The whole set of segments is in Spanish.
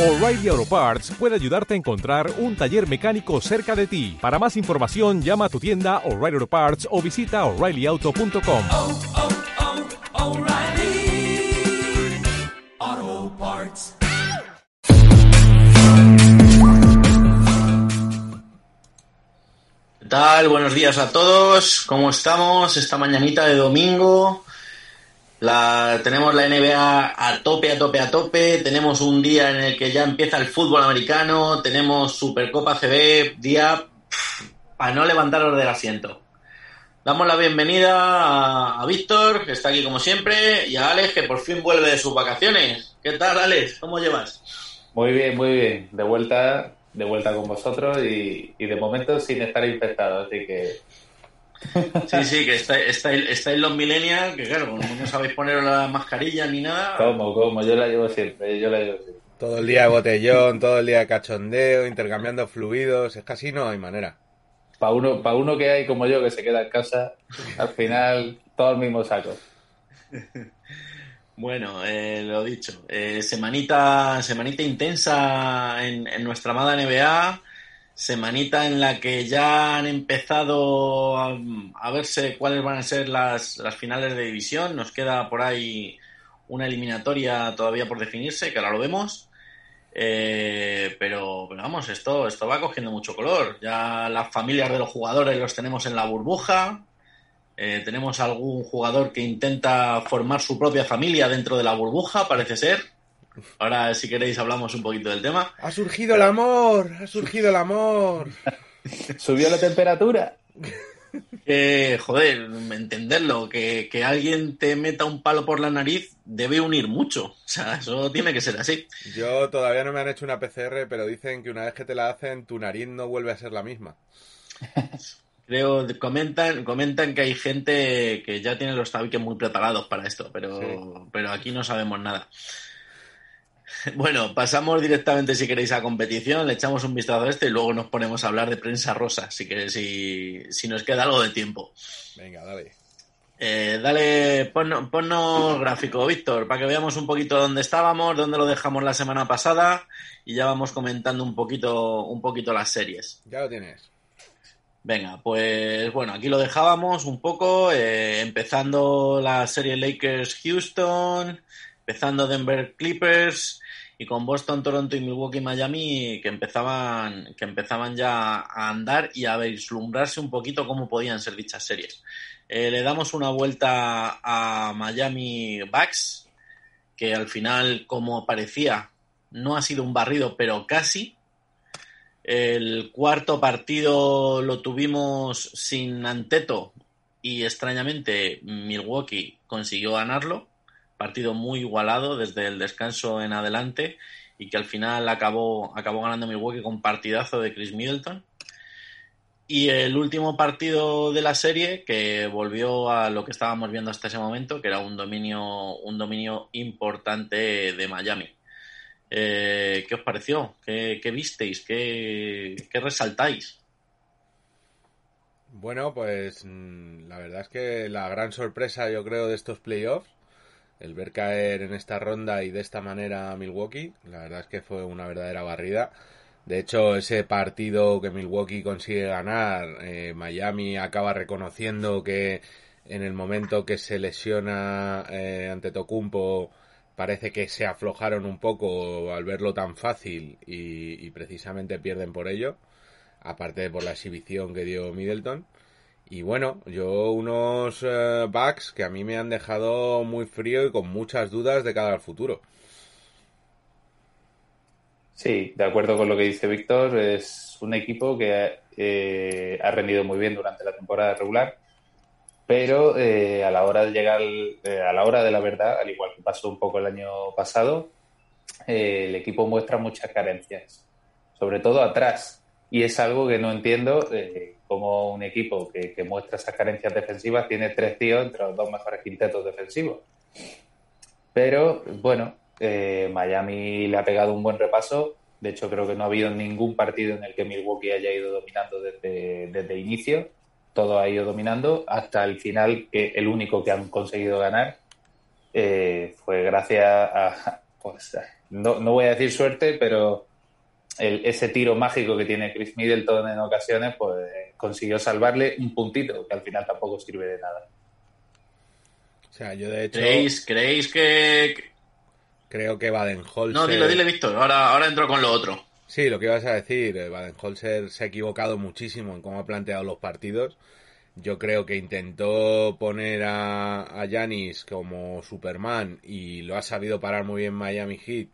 O'Reilly Auto Parts puede ayudarte a encontrar un taller mecánico cerca de ti. Para más información, llama a tu tienda O'Reilly Auto Parts o visita oreillyauto.com. oh, oh, O'Reilly Auto Parts. ¿Qué tal? Buenos días a todos. ¿Cómo estamos esta mañanita de domingo? La, tenemos la NBA a tope, a tope, a tope. Tenemos un día en el que ya empieza el fútbol americano. Tenemos Supercopa CB, día para no levantaros del asiento. Damos la bienvenida a, Víctor, que está aquí como siempre, y a Alex, que por fin vuelve de sus vacaciones. ¿Qué tal, Alex? ¿Cómo llevas? Muy bien, muy bien. De vuelta, de vuelta con vosotros y de momento sin estar infectado, así que Sí, sí, que estáis, estáis, estáis los millennials, que claro, no sabéis poneros la mascarilla ni nada. como, como, yo la llevo siempre, yo la llevo siempre. Todo el día de botellón, todo el día de cachondeo, intercambiando fluidos, es casi no hay manera. Para uno, para uno que hay como yo que se queda en casa, al final todo el mismo saco. Bueno, eh, lo dicho, eh, semanita, semanita intensa en, en nuestra amada NBA, semanita en la que ya han empezado a, verse cuáles van a ser las, las, finales de división. Nos queda por ahí una eliminatoria todavía por definirse, que ahora lo vemos. Eh, pero, pero, vamos, esto, esto va cogiendo mucho color. Ya las familias de los jugadores los tenemos en la burbuja. Eh, tenemos algún jugador que intenta formar su propia familia dentro de la burbuja, parece ser. Ahora, si queréis, hablamos un poquito del tema. Ha surgido el amor, ha surgido el amor. Subió la temperatura. Eh, joder, entenderlo, que, que, alguien te meta un palo por la nariz debe unir mucho. O sea, eso tiene que ser así. Yo todavía no me han hecho una PCR, pero dicen que una vez que te la hacen, tu nariz no vuelve a ser la misma. Creo, comentan, comentan que hay gente que ya tiene los tabiques muy preparados para esto, pero, sí. pero aquí no sabemos nada. Bueno, pasamos directamente, si queréis, a competición, le echamos un vistazo a este y luego nos ponemos a hablar de prensa rosa, si queréis, si, si nos queda algo de tiempo. Venga, dale. Eh, dale, ponnos, ponnos gráfico, Víctor, para que veamos un poquito dónde estábamos, dónde lo dejamos la semana pasada y ya vamos comentando un poquito, un poquito las series. Ya lo tienes. Venga, pues bueno, aquí lo dejábamos un poco, eh, empezando la serie Lakers-Houston, empezando Denver Clippers y con Boston, Toronto y Milwaukee, Miami que empezaban, que empezaban ya a andar y a vislumbrarse un poquito cómo podían ser dichas series. Eh, le damos una vuelta a Miami Bucks, que al final, como parecía, no ha sido un barrido, pero casi. El cuarto partido lo tuvimos sin Anteto y extrañamente Milwaukee consiguió ganarlo partido muy igualado desde el descanso en adelante y que al final acabó, acabó ganando Milwaukee con partidazo de Chris Middleton. Y el último partido de la serie que volvió a lo que estábamos viendo hasta ese momento, que era un dominio, un dominio importante de Miami. Eh, ¿Qué os pareció? ¿Qué, qué visteis? ¿Qué, ¿Qué resaltáis? Bueno, pues la verdad es que la gran sorpresa yo creo de estos playoffs el ver caer en esta ronda y de esta manera a Milwaukee, la verdad es que fue una verdadera barrida. De hecho, ese partido que Milwaukee consigue ganar, eh, Miami acaba reconociendo que en el momento que se lesiona eh, ante Tocumpo parece que se aflojaron un poco al verlo tan fácil y, y precisamente pierden por ello, aparte de por la exhibición que dio Middleton. Y bueno, yo unos uh, backs que a mí me han dejado muy frío y con muchas dudas de cara al futuro. Sí, de acuerdo con lo que dice Víctor, es un equipo que eh, ha rendido muy bien durante la temporada regular, pero eh, a la hora de llegar, eh, a la hora de la verdad, al igual que pasó un poco el año pasado, el equipo muestra muchas carencias, sobre todo atrás, y es algo que no entiendo como un equipo que, muestra esas carencias defensivas tiene tres tíos entre los dos mejores quintetos defensivos. Pero bueno, eh, Miami le ha pegado un buen repaso. De hecho, creo que no ha habido ningún partido en el que Milwaukee haya ido dominando desde, desde inicio. Todo ha ido dominando hasta el final, que el único que han conseguido ganar eh, fue gracias a, pues, no, no voy a decir suerte, pero el- ese tiro mágico que tiene Chris Middleton en ocasiones, pues consiguió salvarle un puntito, que al final tampoco sirve de nada. O sea, yo de hecho ¿Creéis, creéis que... creo que Baden-Holzer... No, dilo, dile, Víctor. Ahora, ahora entro con lo otro. Sí, lo que ibas a decir, eh, Baden-Holzer se ha equivocado muchísimo en cómo ha planteado los partidos. Yo creo que intentó poner a, a Giannis como Superman y lo ha sabido parar muy bien Miami Heat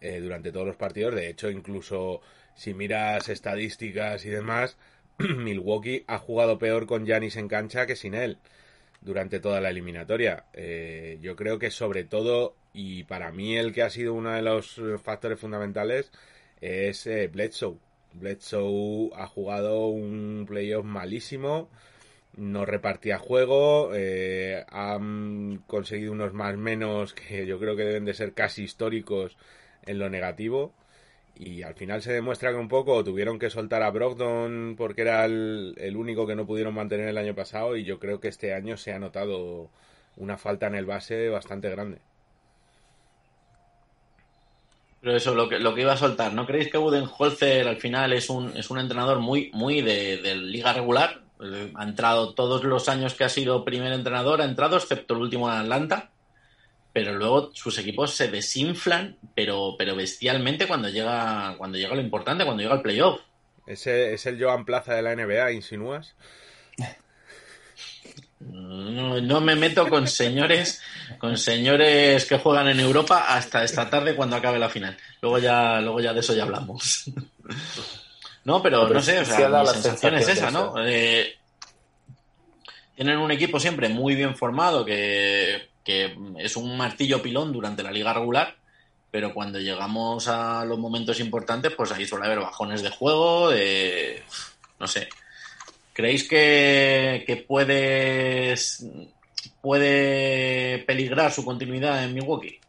eh, durante todos los partidos. De hecho, incluso si miras estadísticas y demás, Milwaukee ha jugado peor con Giannis en cancha que sin él durante toda la eliminatoria. Eh, yo creo que sobre todo, y para mí el que ha sido uno de los eh, factores fundamentales, es eh, Bledsoe. Bledsoe ha jugado un playoff malísimo, no repartía juego, eh, han conseguido unos más menos que yo creo que deben de ser casi históricos en lo negativo. Y al final se demuestra que un poco tuvieron que soltar a Brogdon porque era el, único que no pudieron mantener el año pasado y yo creo que este año se ha notado una falta en el base bastante grande. Pero eso, lo que, lo que iba a soltar, ¿no creéis que Budenholzer al final es un, es un entrenador muy, muy de, de liga regular? Eh, Ha entrado todos los años que ha sido primer entrenador, ha entrado, excepto el último en Atlanta, pero luego sus equipos se desinflan, pero, pero bestialmente cuando llega, cuando llega lo importante, cuando llega el playoff. Ese es el Joan Plaza de la NBA, insinúas. No, no me meto con señores, con señores que juegan en Europa hasta esta tarde cuando acabe la final. Luego ya, luego ya de eso ya hablamos. No, pero Pero no sé, o sea, dado mi la sensación es esa, ¿no? Eh, tienen un equipo siempre muy bien formado que, que es un martillo pilón durante la liga regular, pero cuando llegamos a los momentos importantes, pues ahí suele haber bajones de juego, de, no sé. ¿Creéis que, que puedes, puede peligrar su continuidad en Milwaukee?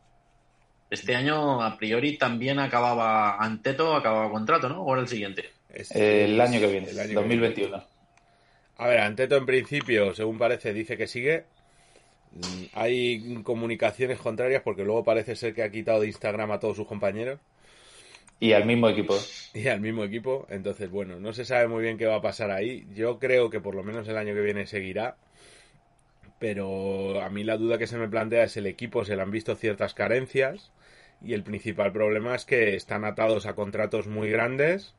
Este año, a priori, también acababa Anteto, acababa contrato, ¿no? ¿O era el siguiente? Es- El año que viene, el año que 2021. viene. A ver, Anteto en principio, según parece, dice que sigue. Mm, Hay comunicaciones contrarias porque luego parece ser que ha quitado de Instagram a todos sus compañeros Y al mismo equipo. y al mismo equipo. Entonces, bueno, no se sabe muy bien qué va a pasar ahí. Yo creo que por lo menos el año que viene seguirá. Pero a mí la duda que se me plantea es el equipo, se le han visto ciertas carencias. Y el principal problema es que están atados a contratos muy grandes.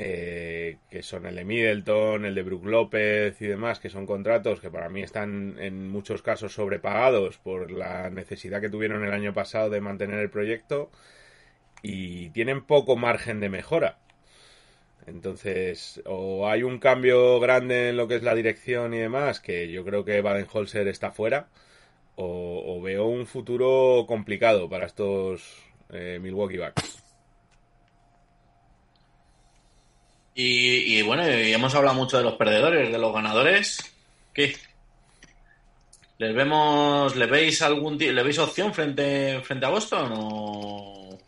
Eh, que son el de Middleton, el de Brook López y demás, que son contratos que para mí están en muchos casos sobrepagados por la necesidad que tuvieron el año pasado de mantener el proyecto y tienen poco margen de mejora. Entonces, o hay un cambio grande en lo que es la dirección y demás, que yo creo que Baden-Holzer está fuera, o, veo un futuro complicado para estos eh, Milwaukee Bucks. Y, bueno, y hemos hablado mucho de los perdedores, de los ganadores. ¿Qué? ¿Les vemos, le veis algún le veis opción frente, frente a Boston o,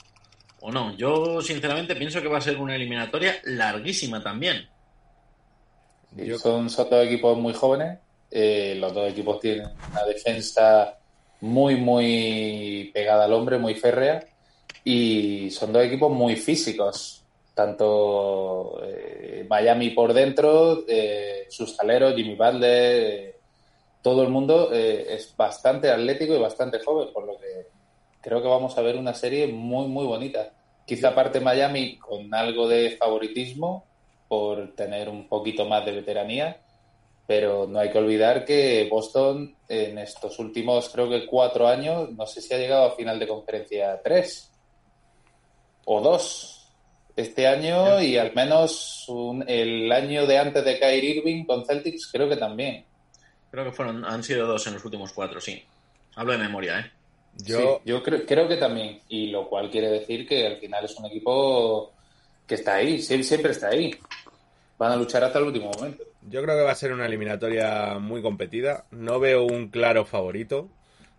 o no? Yo sinceramente pienso que va a ser una eliminatoria larguísima también. Son dos equipos muy jóvenes. eh, los dos equipos tienen una defensa muy, muy pegada al hombre, muy férrea. Y son dos equipos muy físicos. Tanto eh, Miami por dentro, eh, sus aleros, Jimmy Butler, eh, todo el mundo eh, es bastante atlético y bastante joven, por lo que creo que vamos a ver una serie muy, muy bonita. Quizá parte Miami con algo de favoritismo por tener un poquito más de veteranía, pero no hay que olvidar que Boston en estos últimos, creo que cuatro años, no sé si ha llegado a final de conferencia tres o dos este año y al menos un- el año de antes de Kyrie Irving con Celtics creo que también. Creo que fueron, han sido dos en los últimos cuatro, sí. Hablo de memoria, ¿eh? Yo, Sí, yo creo, creo que también. Y lo cual quiere decir que al final es un equipo que está ahí, sie- siempre está ahí. Van a luchar hasta el último momento. Yo creo que va a ser una eliminatoria muy competida. No veo un claro favorito.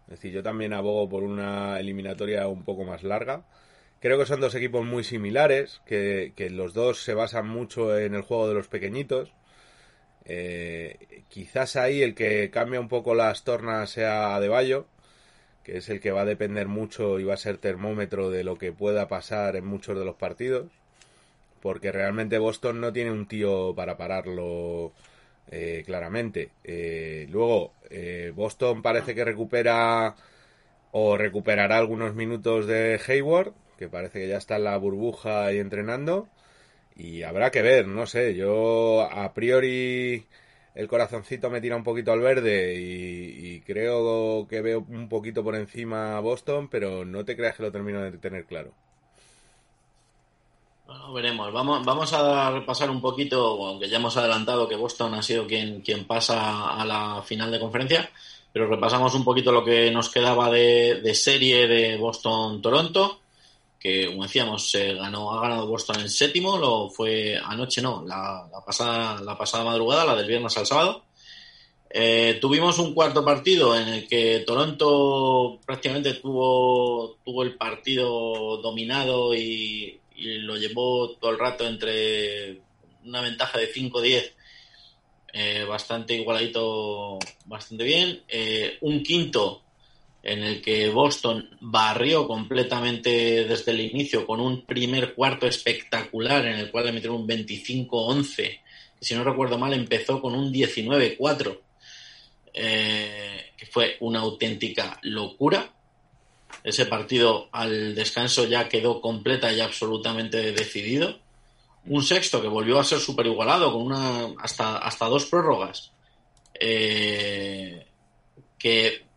Es decir, yo también abogo por una eliminatoria un poco más larga. Creo que son dos equipos muy similares, que, los dos se basan mucho en el juego de los pequeñitos. Eh, quizás ahí el que cambia un poco las tornas sea Adebayo, que es el que va a depender mucho y va a ser termómetro de lo que pueda pasar en muchos de los partidos, porque realmente Boston no tiene un tío para pararlo eh, claramente. Eh, luego, Boston parece que recupera o recuperará algunos minutos de Hayward, que parece que ya está en la burbuja y entrenando. Y habrá que ver, no sé, yo a priori el corazoncito me tira un poquito al verde y, creo que veo un poquito por encima a Boston, pero no te creas que lo termino de tener claro. Bueno, veremos. Vamos, vamos a repasar un poquito, aunque ya hemos adelantado que Boston ha sido quien, quien pasa a la final de conferencia, pero repasamos un poquito lo que nos quedaba de, de serie de Boston-Toronto que como decíamos se ganó ha ganado Boston en séptimo lo fue anoche no la, pasada la pasada madrugada la del viernes al sábado. Eh, tuvimos un cuarto partido en el que Toronto prácticamente tuvo tuvo el partido dominado y, lo llevó todo el rato entre una ventaja de 5-10 eh, bastante igualadito bastante bien. Eh, un quinto en el que Boston barrió completamente desde el inicio con un primer cuarto espectacular en el cual le metieron un 25-11, que si no recuerdo mal empezó con un 19-4, eh, que fue una auténtica locura. Ese partido al descanso ya quedó completa y absolutamente decidido. Un sexto que volvió a ser súper igualado, con una hasta, hasta dos prórrogas. Eh, que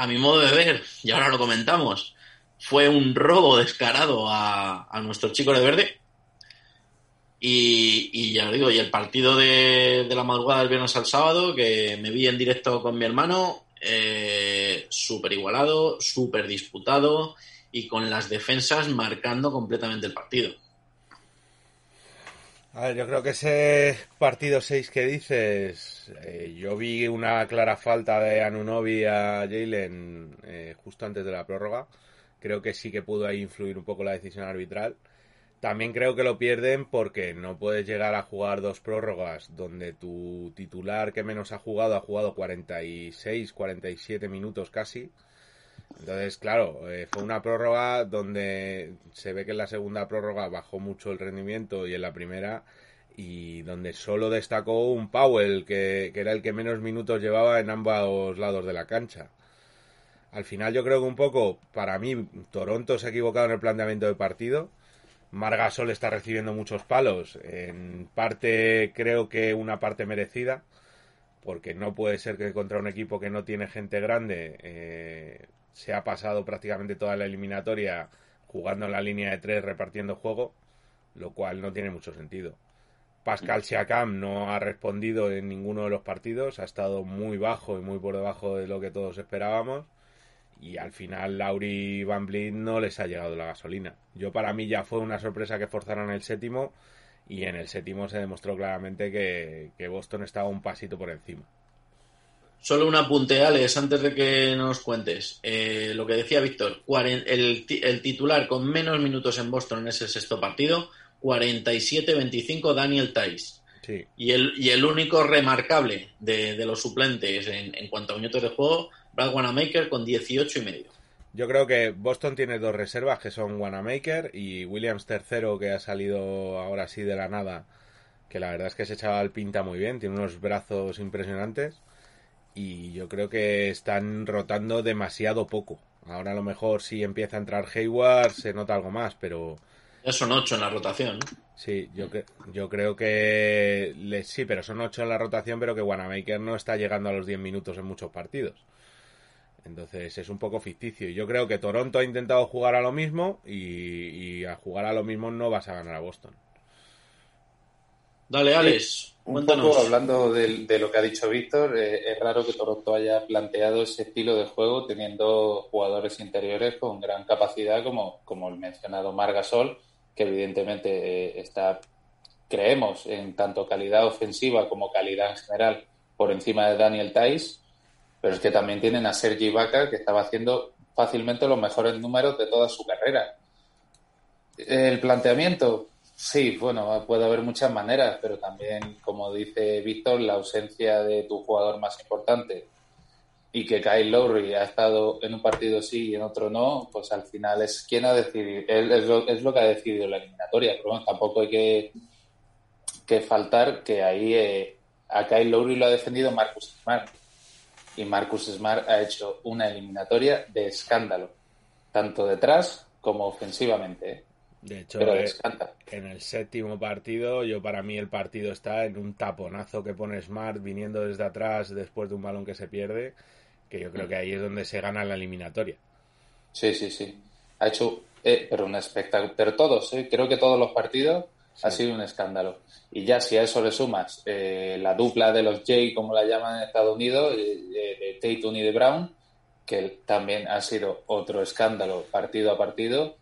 a mi modo de ver, y ahora lo comentamos, fue un robo descarado a, nuestro chico de verde. Y, ya lo digo, y el partido de, la madrugada del viernes al sábado, que me vi en directo con mi hermano, eh, súper igualado, súper disputado y con las defensas marcando completamente el partido. A ver, yo creo que ese partido 6 que dices, eh, yo vi una clara falta de Anunobi a Jalen eh, justo antes de la prórroga. Creo que sí que pudo ahí influir un poco la decisión arbitral. También creo que lo pierden porque no puedes llegar a jugar dos prórrogas donde tu titular que menos ha jugado ha jugado 46, 47 minutos casi entonces, claro, eh, fue una prórroga donde se ve que en la segunda prórroga bajó mucho el rendimiento y en la primera y donde solo destacó un Powell que, era el que menos minutos llevaba en ambos lados de la cancha. Al final yo creo que un poco, para mí, Toronto se ha equivocado en el planteamiento de partido. Margasol está recibiendo muchos palos. En parte creo que una parte merecida, porque no puede ser que contra un equipo que no tiene gente grande eh, se ha pasado prácticamente toda la eliminatoria jugando en la línea de tres repartiendo juego, lo cual no tiene mucho sentido. Pascal Siakam no ha respondido en ninguno de los partidos, ha estado muy bajo y muy por debajo de lo que todos esperábamos. Y al final Lauri Van no les ha llegado la gasolina. Yo para mí ya fue una sorpresa que forzaron el séptimo y en el séptimo se demostró claramente que Boston estaba un pasito por encima. Solo un apunte, Alex, antes de que nos cuentes. Eh, lo que decía Víctor, el, titular con menos minutos en Boston en ese sexto partido, 47-25 Daniel Tice. Sí. Y, el, y el único remarcable de, los suplentes en, cuanto a minutos de juego, Brad Wanamaker con 18 y medio. Yo creo que Boston tiene dos reservas que son Wanamaker y Williams tercero que ha salido ahora sí de la nada, que la verdad es que ese chaval pinta muy bien, tiene unos brazos impresionantes y yo creo que están rotando demasiado poco. Ahora a lo mejor si empieza a entrar Hayward se nota algo más, pero... Ya son ocho en la rotación. Sí, yo, yo creo que... sí, pero son ocho en la rotación, pero que Wanamaker no está llegando a los 10 minutos en muchos partidos. Entonces es un poco ficticio. Yo creo que Toronto ha intentado jugar a lo mismo y, y a jugar a lo mismo no vas a ganar a Boston. Dale, Alex. Un poco hablando de, lo que ha dicho Víctor, eh, es raro que Toronto haya planteado ese estilo de juego teniendo jugadores interiores con gran capacidad, como, como el mencionado Margasol, que evidentemente eh, está, creemos, en tanto calidad ofensiva como calidad en general, por encima de Daniel Tais, pero es que también tienen a Sergi Vaca, que estaba haciendo fácilmente los mejores números de toda su carrera. El planteamiento, Sí, bueno, puede haber muchas maneras, pero también, como dice Víctor, la ausencia de tu jugador más importante y que Kyle Lowry ha estado en un partido sí y en otro no, pues al final es quien ha decidido, es lo, es lo que ha decidido la eliminatoria. Pero bueno, tampoco hay que, que faltar que ahí eh, a Kyle Lowry lo ha defendido Marcus Smart. Y Marcus Smart ha hecho una eliminatoria de escándalo, tanto detrás como ofensivamente. ¿eh? De hecho, Pero eh, en el séptimo partido, yo para mí el partido está en un taponazo que pone Smart viniendo desde atrás después de un balón que se pierde, que yo creo que ahí es donde se gana la eliminatoria. Sí, sí, sí. Ha hecho, eh, pero un espectáculo. Pero todos, eh, creo que todos los partidos ha sido un escándalo. Y ya si a eso le sumas eh, la dupla de los J, como la llaman en Estados Unidos, de, de Tatum y de Brown, que también ha sido otro escándalo partido a partido,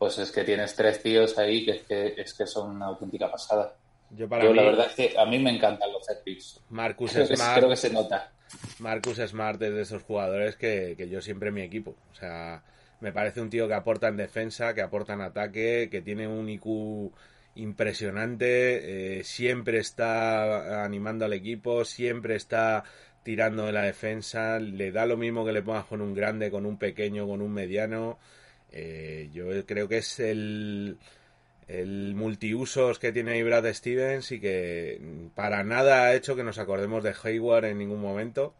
pues es que tienes tres tíos ahí que es que, es que son una auténtica pasada. Yo para Yo mí, la verdad es que a mí me encantan los set picks. Marcus Creo que, Smart, creo que se nota. Marcus Smart es de esos jugadores que, que yo siempre en mi equipo. O sea, me parece un tío que aporta en defensa, que aporta en ataque, que tiene un IQ impresionante, eh, siempre está animando al equipo, siempre está tirando de la defensa, le da lo mismo que le pongas con un grande, con un pequeño, con un mediano. Eh, yo creo que es el, multiusos que tiene ahí Brad Stevens y que para nada ha hecho que nos acordemos de Hayward en ningún momento.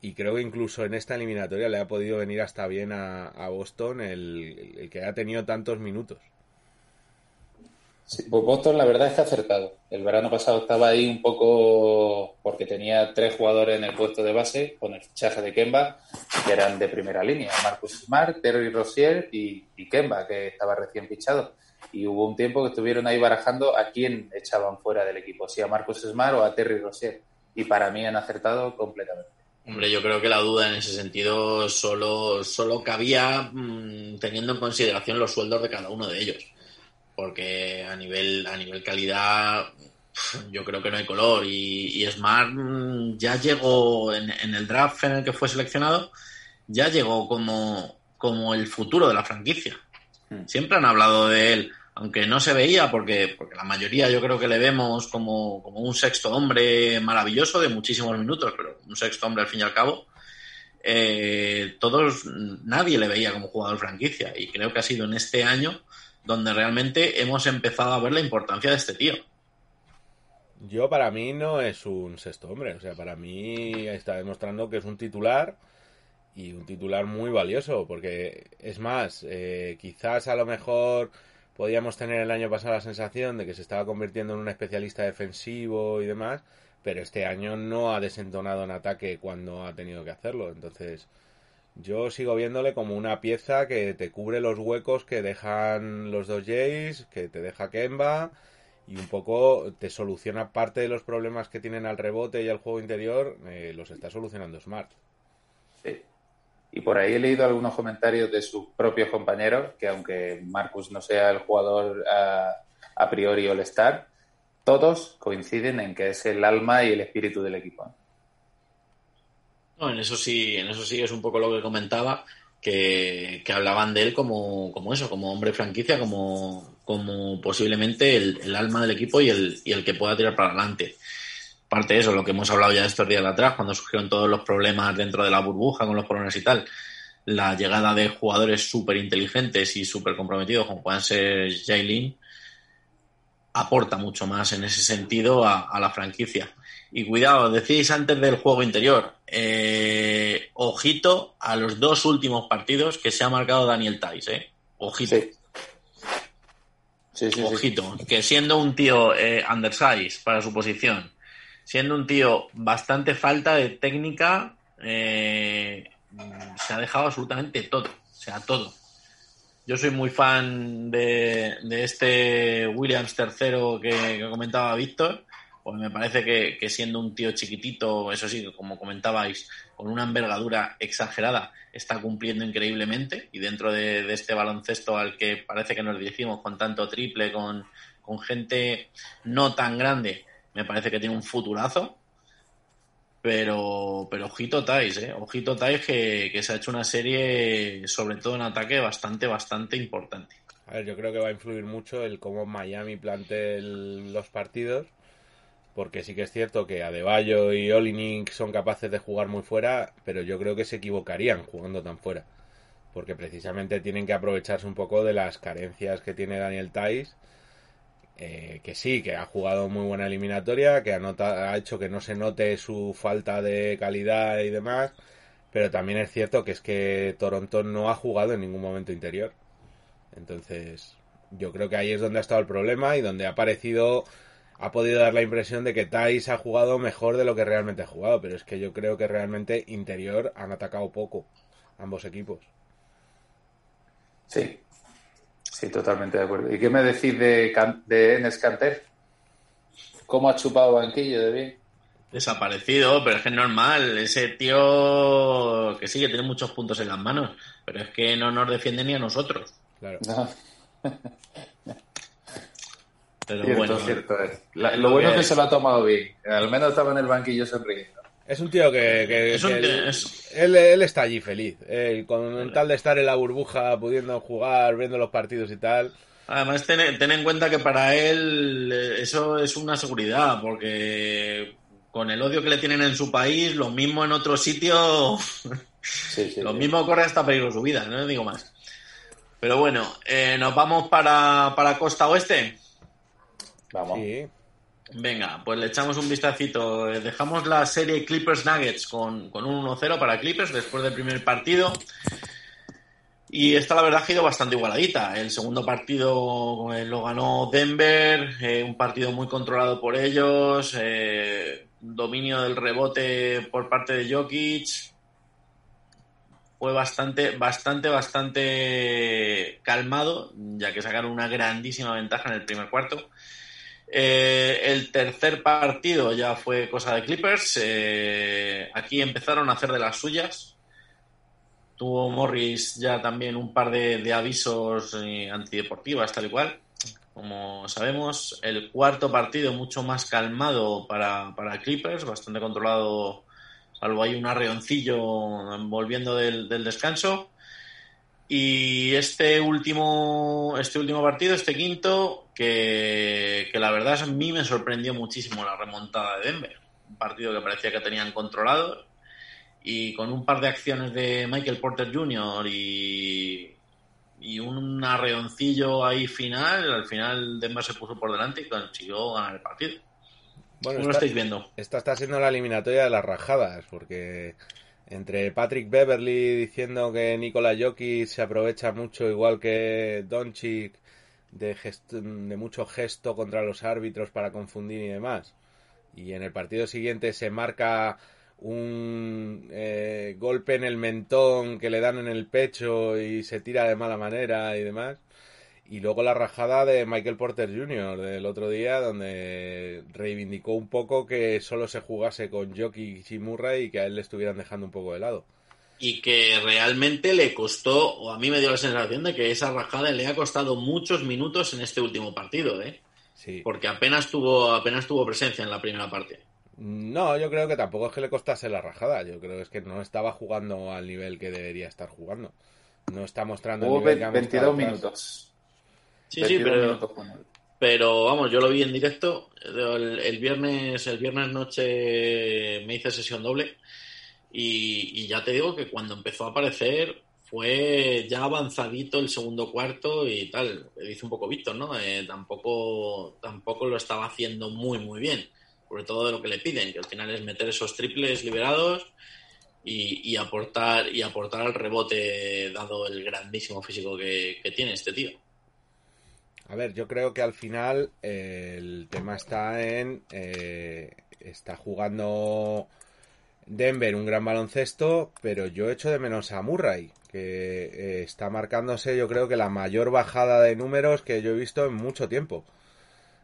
Y creo que incluso en esta eliminatoria le ha podido venir hasta bien a, Boston el que ha tenido tantos minutos. Sí, pues Boston la verdad es que ha acertado. El verano pasado estaba ahí un poco porque tenía tres jugadores en el puesto de base con el fichaje de Kemba que eran de primera línea. Marcus Smart, Terry Rozier y, Kemba que estaba recién fichado. Y hubo un tiempo que estuvieron ahí barajando a quién echaban fuera del equipo, si a Marcus Smart o a Terry Rozier. Y para mí han acertado completamente. Hombre, yo creo que la duda en ese sentido solo, solo cabía mmm, teniendo en consideración los sueldos de cada uno de ellos. Porque a nivel, a nivel calidad, yo creo que no hay color. Y, y Smart mmm, ya llegó en, en, el draft en el que fue seleccionado, ya llegó como, como el futuro de la franquicia. Siempre han hablado de él, aunque no se veía, porque, porque la mayoría yo creo que le vemos como, como un sexto hombre maravilloso de muchísimos minutos, pero un sexto hombre al fin y al cabo. Eh, todos, nadie le veía como jugador franquicia, y creo que ha sido en este año donde realmente hemos empezado a ver la importancia de este tío. Yo para mí no es un sexto hombre, o sea, para mí está demostrando que es un titular y un titular muy valioso, porque es más, eh, quizás a lo mejor podíamos tener el año pasado la sensación de que se estaba convirtiendo en un especialista defensivo y demás, pero este año no ha desentonado en ataque cuando ha tenido que hacerlo, entonces yo sigo viéndole como una pieza que te cubre los huecos que dejan los dos Jays, que te deja Kemba y un poco te soluciona parte de los problemas que tienen al rebote y al juego interior, eh, los está solucionando Smart. Sí. Y por ahí he leído algunos comentarios de sus propios compañeros, que aunque Marcus no sea el jugador a, a priori all-star, todos coinciden en que es el alma y el espíritu del equipo. No, en eso sí, en eso sí es un poco lo que comentaba, que, que hablaban de él como, como eso, como hombre franquicia, como, como posiblemente el, alma del equipo y el, y el que pueda tirar para adelante. Parte de eso, lo que hemos hablado ya estos días de atrás, cuando surgieron todos los problemas dentro de la burbuja con los problemas y tal, la llegada de jugadores súper inteligentes y súper comprometidos, como puedan ser Jailin, aporta mucho más en ese sentido a, a la franquicia. Y cuidado, decís antes del juego interior, eh, ojito a los dos últimos partidos que se ha marcado Daniel Tais, ¿eh? Ojito. Sí. Sí, sí, ojito, que siendo un tío eh, undersize para su posición, siendo un tío bastante falta de técnica, eh, se ha dejado absolutamente todo, o sea, todo. Yo soy muy fan de, de este Williams tercero que, que comentaba Víctor, pues me parece que, siendo un tío chiquitito, eso sí, como comentabais, con una envergadura exagerada, está cumpliendo increíblemente y dentro de, este baloncesto al que parece que nos dirigimos con tanto triple, con, gente no tan grande, me parece que tiene un futurazo. Pero, pero ojito Tais, ¿eh? Ojito Tais que, que se ha hecho una serie, sobre todo en ataque, bastante, bastante importante. A ver, yo creo que va a influir mucho el cómo Miami plantee los partidos porque sí que es cierto que Adebayo y Olinik son capaces de jugar muy fuera, pero yo creo que se equivocarían jugando tan fuera, porque precisamente tienen que aprovecharse un poco de las carencias que tiene Daniel Tais, eh, que sí, que ha jugado muy buena eliminatoria, que ha, nota- ha hecho que no se note su falta de calidad y demás, pero también es cierto que es que Toronto no ha jugado en ningún momento interior. Entonces, yo creo que ahí es donde ha estado el problema y donde ha parecido, ha podido dar la impresión de que Thais ha jugado mejor de lo que realmente ha jugado, pero es que yo creo que realmente interior han atacado poco ambos equipos. Sí, sí, totalmente de acuerdo. ¿Y qué me decís de, Can- de Enes Kanter? ¿Cómo ha chupado banquillo de bien? Desaparecido, pero es que es normal. Ese tío que sí que tiene muchos puntos en las manos, pero es que no nos defiende ni a nosotros. Claro. No, Pero cierto, bueno, cierto es. La- es lo lo bueno que es que se lo ha tomado bien. Al menos estaba en el banquillo sonriendo. Es un tío que, que- Es un que tío- él, es- él, él está allí feliz, él, con tal de estar en la burbuja, pudiendo jugar, viendo los partidos y tal. Además, ten, ten en cuenta que para él eh, eso es una seguridad, porque con el odio que le tienen en su país, lo mismo en otro sitio, Sí, sí, lo sí. mismo corre hasta peligro su vida, no digo más. Pero bueno, eh, nos vamos para, para Costa Oeste. Vamos. Venga, pues le echamos un vistacito. Eh, Dejamos la serie Clippers Nuggets con, con un 1-0 para Clippers después del primer partido. Y esta la verdad ha ido bastante igualadita. El segundo partido eh, lo ganó Denver, eh, un partido muy controlado por ellos, dominio del rebote por parte de Jokic. Fue bastante, bastante, bastante calmado, ya que sacaron una grandísima ventaja en el primer cuarto. Eh, el tercer partido ya fue cosa de Clippers. Eh, aquí empezaron a hacer de las suyas. Tuvo Morris ya también un par de, avisos eh, antideportivas, tal y cual. Como sabemos, el cuarto partido mucho más calmado para, para Clippers, bastante controlado, salvo hay un arreoncillo volviendo del descanso. Y este último, este último partido, este quinto, que, que la verdad a mí me sorprendió muchísimo la remontada de Denver. Un partido que parecía que tenían controlado y con un par de acciones de Michael Porter Jr. y, y un arreoncillo ahí final, al final Denver se puso por delante y consiguió ganar el partido. bueno, ¿Cómo lo está- estáis viendo? Esta está siendo la eliminatoria de las rajadas, porque entre Patrick Beverly diciendo que Nikola Jokic se aprovecha mucho, igual que Doncic, de, de mucho gesto contra los árbitros para confundir y demás, y en el partido siguiente se marca un eh, golpe en el mentón que le dan en el pecho y se tira de mala manera y demás. Y luego la rajada de Michael Porter Jr. del otro día, donde reivindicó un poco que solo se jugase con Jokic y Murray y que a él le estuvieran dejando un poco de lado. Y que realmente le costó, o a mí me dio la sensación de que esa rajada le ha costado muchos minutos en este último partido, ¿eh? Sí. porque apenas tuvo, apenas tuvo presencia en la primera parte. No, yo creo que tampoco es que le costase la rajada. Yo creo que es que no estaba jugando al nivel que debería estar jugando. No está mostrando el Hubo nivel que ha 22 mostrado atrás. minutos. Sí, sí, 22 pero, pero vamos, yo lo vi en directo. El, el viernes, el viernes noche me hice sesión doble y, y ya te digo que cuando empezó a aparecer fue ya avanzadito el segundo cuarto y tal. Dice un poco Víctor, ¿no? Eh, tampoco, tampoco lo estaba haciendo muy, muy bien. Sobre todo de lo que le piden, que al final es meter esos triples liberados y, y aportar y aportar al rebote dado el grandísimo físico que, que tiene este tío. A ver, yo creo que al final el tema está en. eh, está jugando Denver un gran baloncesto, pero yo echo de menos a Murray, que eh, está marcándose, yo creo que la mayor bajada de números que yo he visto en mucho tiempo.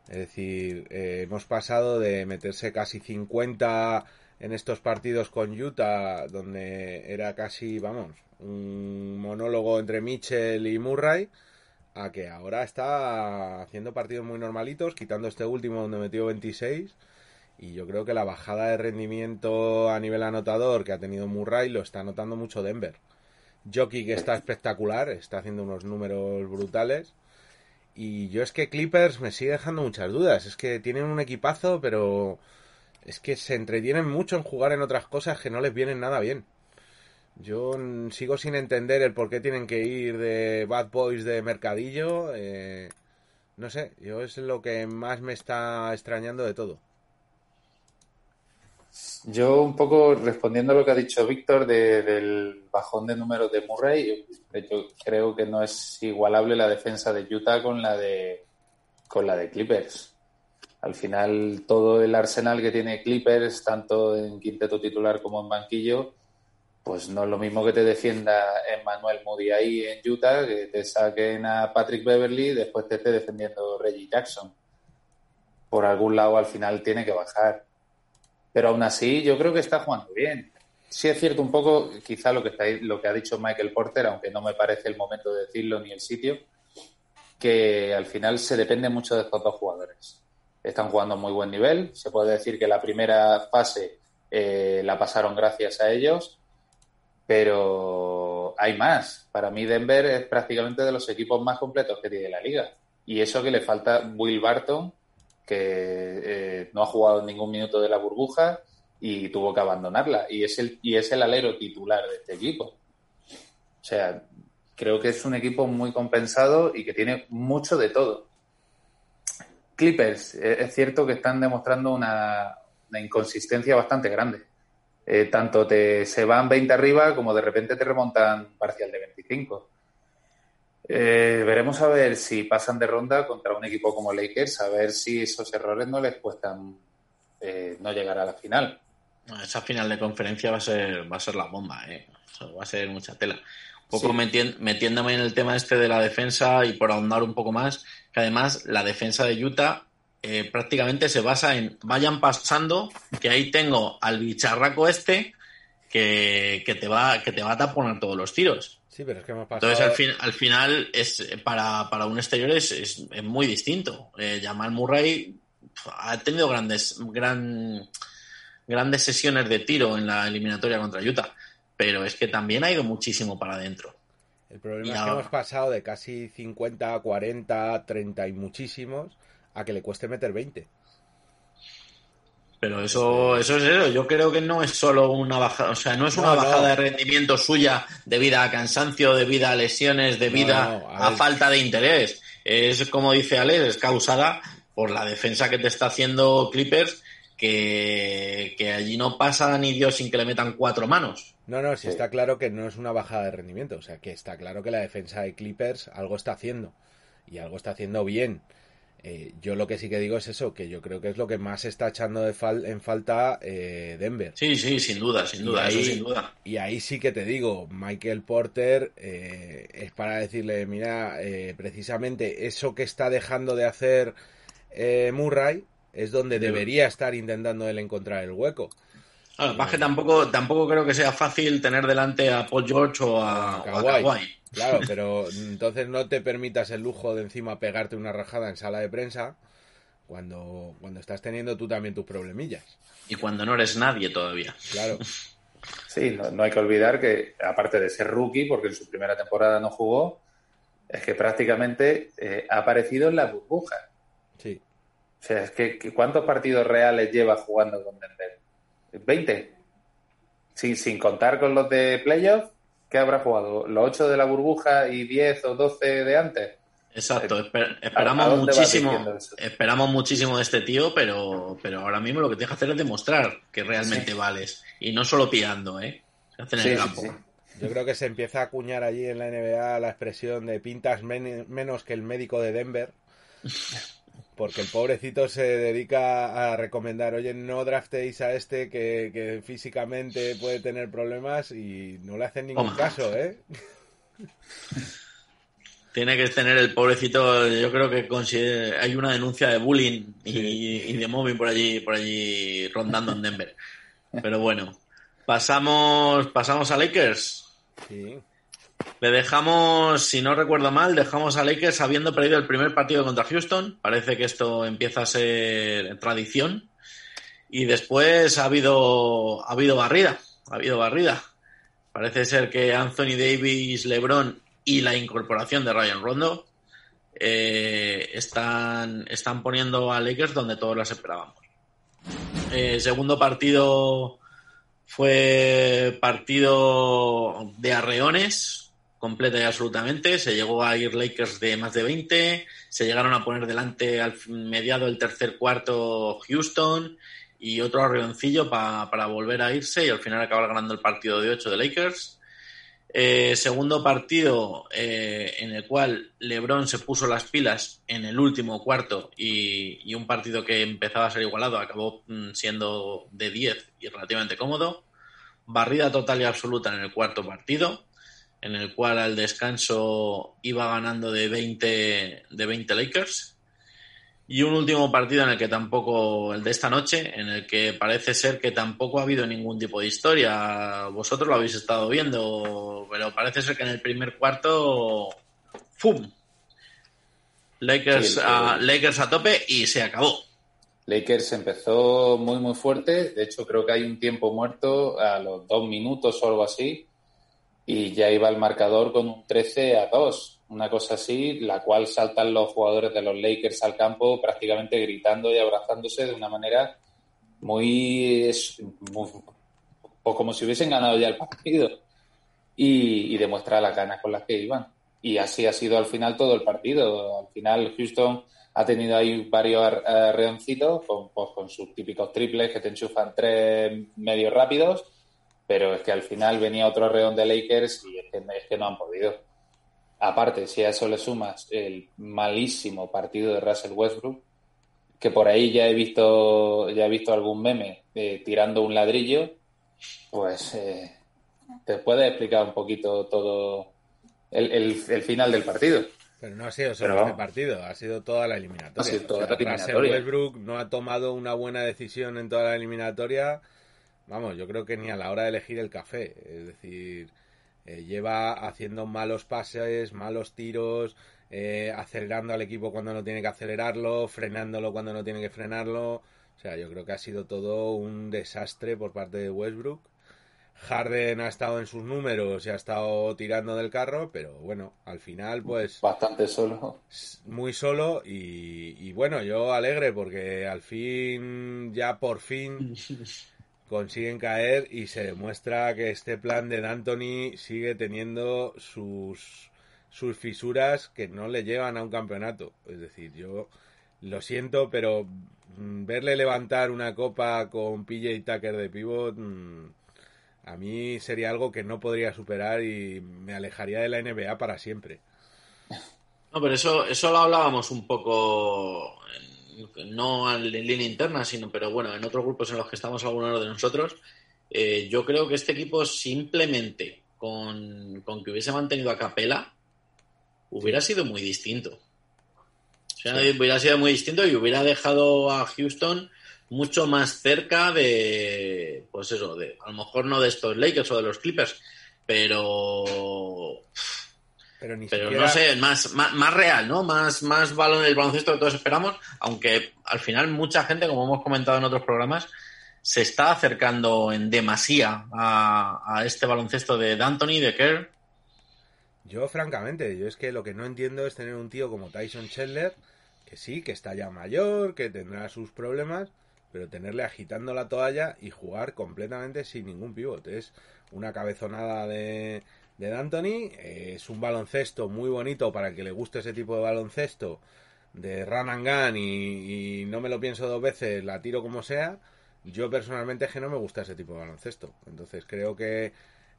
Es decir, eh, hemos pasado de meterse casi 50 en estos partidos con Utah, donde era casi, vamos, un monólogo entre Mitchell y Murray a que ahora está haciendo partidos muy normalitos, quitando este último donde metió 26. Y yo creo que la bajada de rendimiento a nivel anotador que ha tenido Murray lo está notando mucho Denver. Jockey que está espectacular, está haciendo unos números brutales. Y yo es que Clippers me sigue dejando muchas dudas. Es que tienen un equipazo, pero es que se entretienen mucho en jugar en otras cosas que no les vienen nada bien. Yo sigo sin entender el por qué tienen que ir de Bad Boys de Mercadillo. eh, no sé, yo es lo que más me está extrañando de todo. Yo un poco respondiendo a lo que ha dicho Víctor de- del bajón de números de Murray, yo creo que no es igualable la defensa de Utah con la de con la de Clippers. Al final todo el arsenal que tiene Clippers, tanto en quinteto titular como en banquillo, pues no es lo mismo que te defienda Emmanuel Moody ahí en Utah, que te saquen a Patrick Beverly y después te esté defendiendo Reggie Jackson. Por algún lado al final tiene que bajar. Pero aún así, yo creo que está jugando bien. Sí es cierto un poco, quizá lo que, está, lo que ha dicho Michael Porter, aunque no me parece el momento de decirlo ni el sitio, que al final se depende mucho de estos dos jugadores. Están jugando a muy buen nivel. Se puede decir que la primera fase eh, la pasaron gracias a ellos, pero hay más. Para mí Denver es prácticamente de los equipos más completos que tiene la liga. Y eso que le falta Will Barton, que eh, no ha jugado ningún minuto de la burbuja y tuvo que abandonarla. Y es el, y es el alero titular de este equipo. O sea, creo que es un equipo muy compensado y que tiene mucho de todo. Clippers, eh, es cierto que están demostrando una, una inconsistencia bastante grande. Eh, tanto te se van 20 arriba como de repente te remontan parcial de 25. Eh, veremos a ver si pasan de ronda contra un equipo como Lakers, a ver si esos errores no les cuestan eh, no llegar a la final. Esa final de conferencia va a ser, va a ser la bomba, ¿eh? O sea, va a ser mucha tela. Un poco Sí. metiéndome en el tema este de la defensa y por ahondar un poco más, que además la defensa de Utah eh, prácticamente se basa en vayan pasando, que ahí tengo al bicharraco este que, que te va que te va a taponar todos los tiros. Sí, pero es que me ha pasado... Entonces al, fin, al final es para, para un exterior es, es- es muy distinto. Eh, Jamal Murray ha tenido grandes gran, grandes sesiones de tiro en la eliminatoria contra Utah, pero es que también ha ido muchísimo para adentro. El problema Y es que ahora- hemos pasado de casi 50, 40, 30 y muchísimos a que le cueste meter 20. Pero eso, eso es eso. Yo creo que no es solo una bajada, o sea, no es una No, no. bajada de rendimiento suya debido a cansancio, debido a lesiones, debido No, no, a falta de interés. Es como dice Alex, es causada por la defensa que te está haciendo Clippers, que, que allí no pasa ni Dios sin que le metan cuatro manos. No, no, Sí. está claro que no es una bajada de rendimiento. O sea, que está claro que la defensa de Clippers algo está haciendo. Y algo está haciendo bien. Eh, yo lo que sí que digo es eso, que yo creo que es lo que más está echando de fal- en falta eh, Denver. Sí, sí, sin duda, sin duda, ahí- eso sin duda. Y ahí sí que te digo, Michael Porter eh, es para decirle, mira, eh, precisamente eso que está dejando de hacer eh, Murray es donde debería estar intentando él encontrar el hueco. Claro, lo que tampoco, tampoco creo que sea fácil tener delante a Paul George o a, a Kawhi. Kawhi. Claro, pero entonces no te permitas el lujo de encima pegarte una rajada en sala de prensa cuando, cuando estás teniendo tú también tus problemillas. Y cuando no eres nadie todavía. Claro, Sí, no, no hay que olvidar que, aparte de ser rookie, porque en su primera temporada no jugó, es que prácticamente eh, ha aparecido en la burbuja. sí. O sea, es que, que ¿cuántos partidos reales lleva jugando con Denver? ¿20? Sin, sin contar con los de playoff, ¿qué habrá jugado? ¿Los 8 de la burbuja y 10 o 12 de antes? Exacto, Eh, esper- ¿a esperamos muchísimo, esperamos muchísimo de este tío, pero, pero ahora mismo lo que tienes que hacer es demostrar que realmente Sí. vales. Y no solo pillando, ¿eh? Sí, el sí, campo. sí. Yo creo que se empieza a acuñar allí en la NBA la expresión de pintas men- menos que el médico de Denver. Porque el pobrecito se dedica a recomendar, oye, no draftéis a este que, que físicamente puede tener problemas y no le hacen ningún caso, ¿eh? Tiene que tener el pobrecito, yo creo que hay una denuncia de bullying y, y de mobbing por allí, por allí rondando en Denver. Pero bueno, pasamos, pasamos a Lakers. Sí. Le dejamos, si no recuerdo mal, dejamos a Lakers habiendo perdido el primer partido contra Houston. Parece que esto empieza a ser tradición. Y después ha habido, ha habido barrida. Ha habido barrida. Parece ser que Anthony Davis, LeBron y la incorporación de Ryan Rondo eh, están, están poniendo a Lakers donde todos las esperábamos. Eh, segundo partido fue partido de arreones, completa y absolutamente. Se llegó a ir Lakers de más de 20. Se llegaron a poner delante al mediado del tercer cuarto Houston y otro arreoncillo pa- para volver a irse y al final acabar ganando el partido de 8 de Lakers. Eh, segundo partido eh, en el cual LeBron se puso las pilas en el último cuarto y, un partido que empezaba a ser igualado acabó mm, siendo de 10 y relativamente cómodo. Barrida total y absoluta en el cuarto partido, en el cual al descanso iba ganando de 20, de 20 Lakers. Y un último partido en el que tampoco, el de esta noche, en el que parece ser que tampoco ha habido ningún tipo de historia. Vosotros lo habéis estado viendo, pero parece ser que en el primer cuarto, ¡fum! Lakers, Sí, el- a, Lakers a tope y se acabó. Lakers empezó muy, muy fuerte. De hecho, creo que hay un tiempo muerto a los dos minutos o algo así. Y ya iba el marcador con un 13 a 2. Una cosa así, la cual saltan los jugadores de los Lakers al campo prácticamente gritando y abrazándose de una manera muy. como si hubiesen ganado ya el partido. Y, y demuestra las ganas con las que iban. Y así ha sido al final todo el partido. Al final, Houston ha tenido ahí varios ar- arreoncitos con, pues, con sus típicos triples que te enchufan tres medios rápidos, pero es que al final venía otro arreón de Lakers y es que, es que no han podido. Aparte, si a eso le sumas el malísimo partido de Russell Westbrook, que por ahí ya he visto, ya he visto algún meme eh, tirando un ladrillo, pues eh, te puedes explicar un poquito todo el, el- el final del partido. Pero no ha sido solo este partido, ha sido toda la eliminatoria. Ha sido toda la Russell eliminatoria. Westbrook no ha tomado una buena decisión en toda la eliminatoria. Vamos, yo creo que ni a la hora de elegir el café. Es decir, eh, lleva haciendo malos pases, malos tiros, eh, acelerando al equipo cuando no tiene que acelerarlo, frenándolo cuando no tiene que frenarlo. O sea, yo creo que ha sido todo un desastre por parte de Westbrook. Harden ha estado en sus números y ha estado tirando del carro, pero bueno, al final, pues Bastante solo. muy solo y, y bueno, yo alegre porque al fin, ya por fin consiguen caer y se demuestra que este plan de D'Antoni sigue teniendo sus, sus fisuras que no le llevan a un campeonato. Es decir, yo lo siento, pero mm, verle levantar una copa con PJ Tucker de pivot mm, a mí sería algo que no podría superar y me alejaría de la NBA para siempre. No, pero eso, eso lo hablábamos un poco, no en línea interna, sino, pero bueno, en otros grupos en los que estamos algunos de nosotros. Eh, yo creo que este equipo simplemente con, con que hubiese mantenido a Capela hubiera sido muy distinto. O sea, hubiera sido muy distinto y hubiera dejado a Houston mucho más cerca de, pues eso, de a lo mejor no de estos Lakers o de los Clippers, pero Pero ni pero siquiera... no sé, más, más, más real, ¿no? Más, más balón del baloncesto que todos esperamos, aunque al final mucha gente, como hemos comentado en otros programas, se está acercando en demasía a, a este baloncesto de D'Antoni, de Kerr. Yo, francamente, yo es que lo que no entiendo es tener un tío como Tyson Chandler, que sí, que está ya mayor, que tendrá sus problemas, pero tenerle agitando la toalla y jugar completamente sin ningún pivote. Es una cabezonada de, de D'Antoni, eh, es un baloncesto muy bonito para el que le guste ese tipo de baloncesto, de run and gun y, no me lo pienso dos veces, la tiro como sea. Yo personalmente es que no me gusta ese tipo de baloncesto. Entonces creo que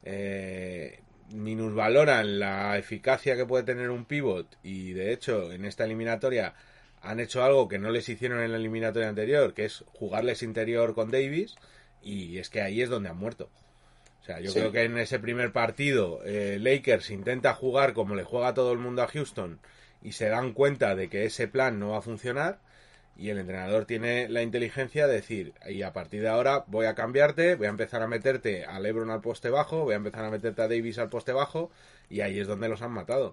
eh, minusvaloran la eficacia que puede tener un pivot y de hecho en esta eliminatoria han hecho algo que no les hicieron en la eliminatoria anterior, que es jugarles interior con Davis y es que ahí es donde han muerto. O sea, yo Sí. creo que en ese primer partido eh, Lakers intenta jugar como le juega todo el mundo a Houston y se dan cuenta de que ese plan no va a funcionar y el entrenador tiene la inteligencia de decir, y a partir de ahora voy a cambiarte, voy a empezar a meterte a Lebron al poste bajo, voy a empezar a meterte a Davis al poste bajo, y ahí es donde los han matado.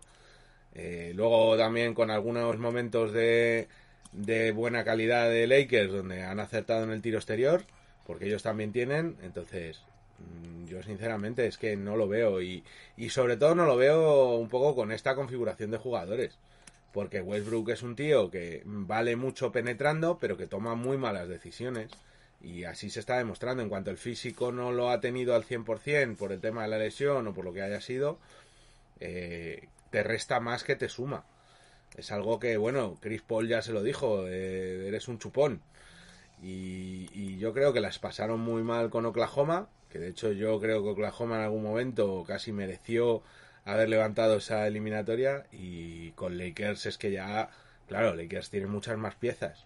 Eh, luego también con algunos momentos de, de buena calidad de Lakers, donde han acertado en el tiro exterior, porque ellos también tienen, entonces yo sinceramente es que no lo veo, y, y sobre todo no lo veo un poco con esta configuración de jugadores. porque Westbrook es un tío que vale mucho penetrando, pero que toma muy malas decisiones. Y así se está demostrando. En cuanto el físico no lo ha tenido al 100% por el tema de la lesión o por lo que haya sido, eh, te resta más que te suma. Es algo que, bueno, Chris Paul ya se lo dijo, eh, eres un chupón. Y, y yo creo que las pasaron muy mal con Oklahoma, que de hecho yo creo que Oklahoma en algún momento casi mereció haber levantado esa eliminatoria y con Lakers es que ya, claro, Lakers tiene muchas más piezas.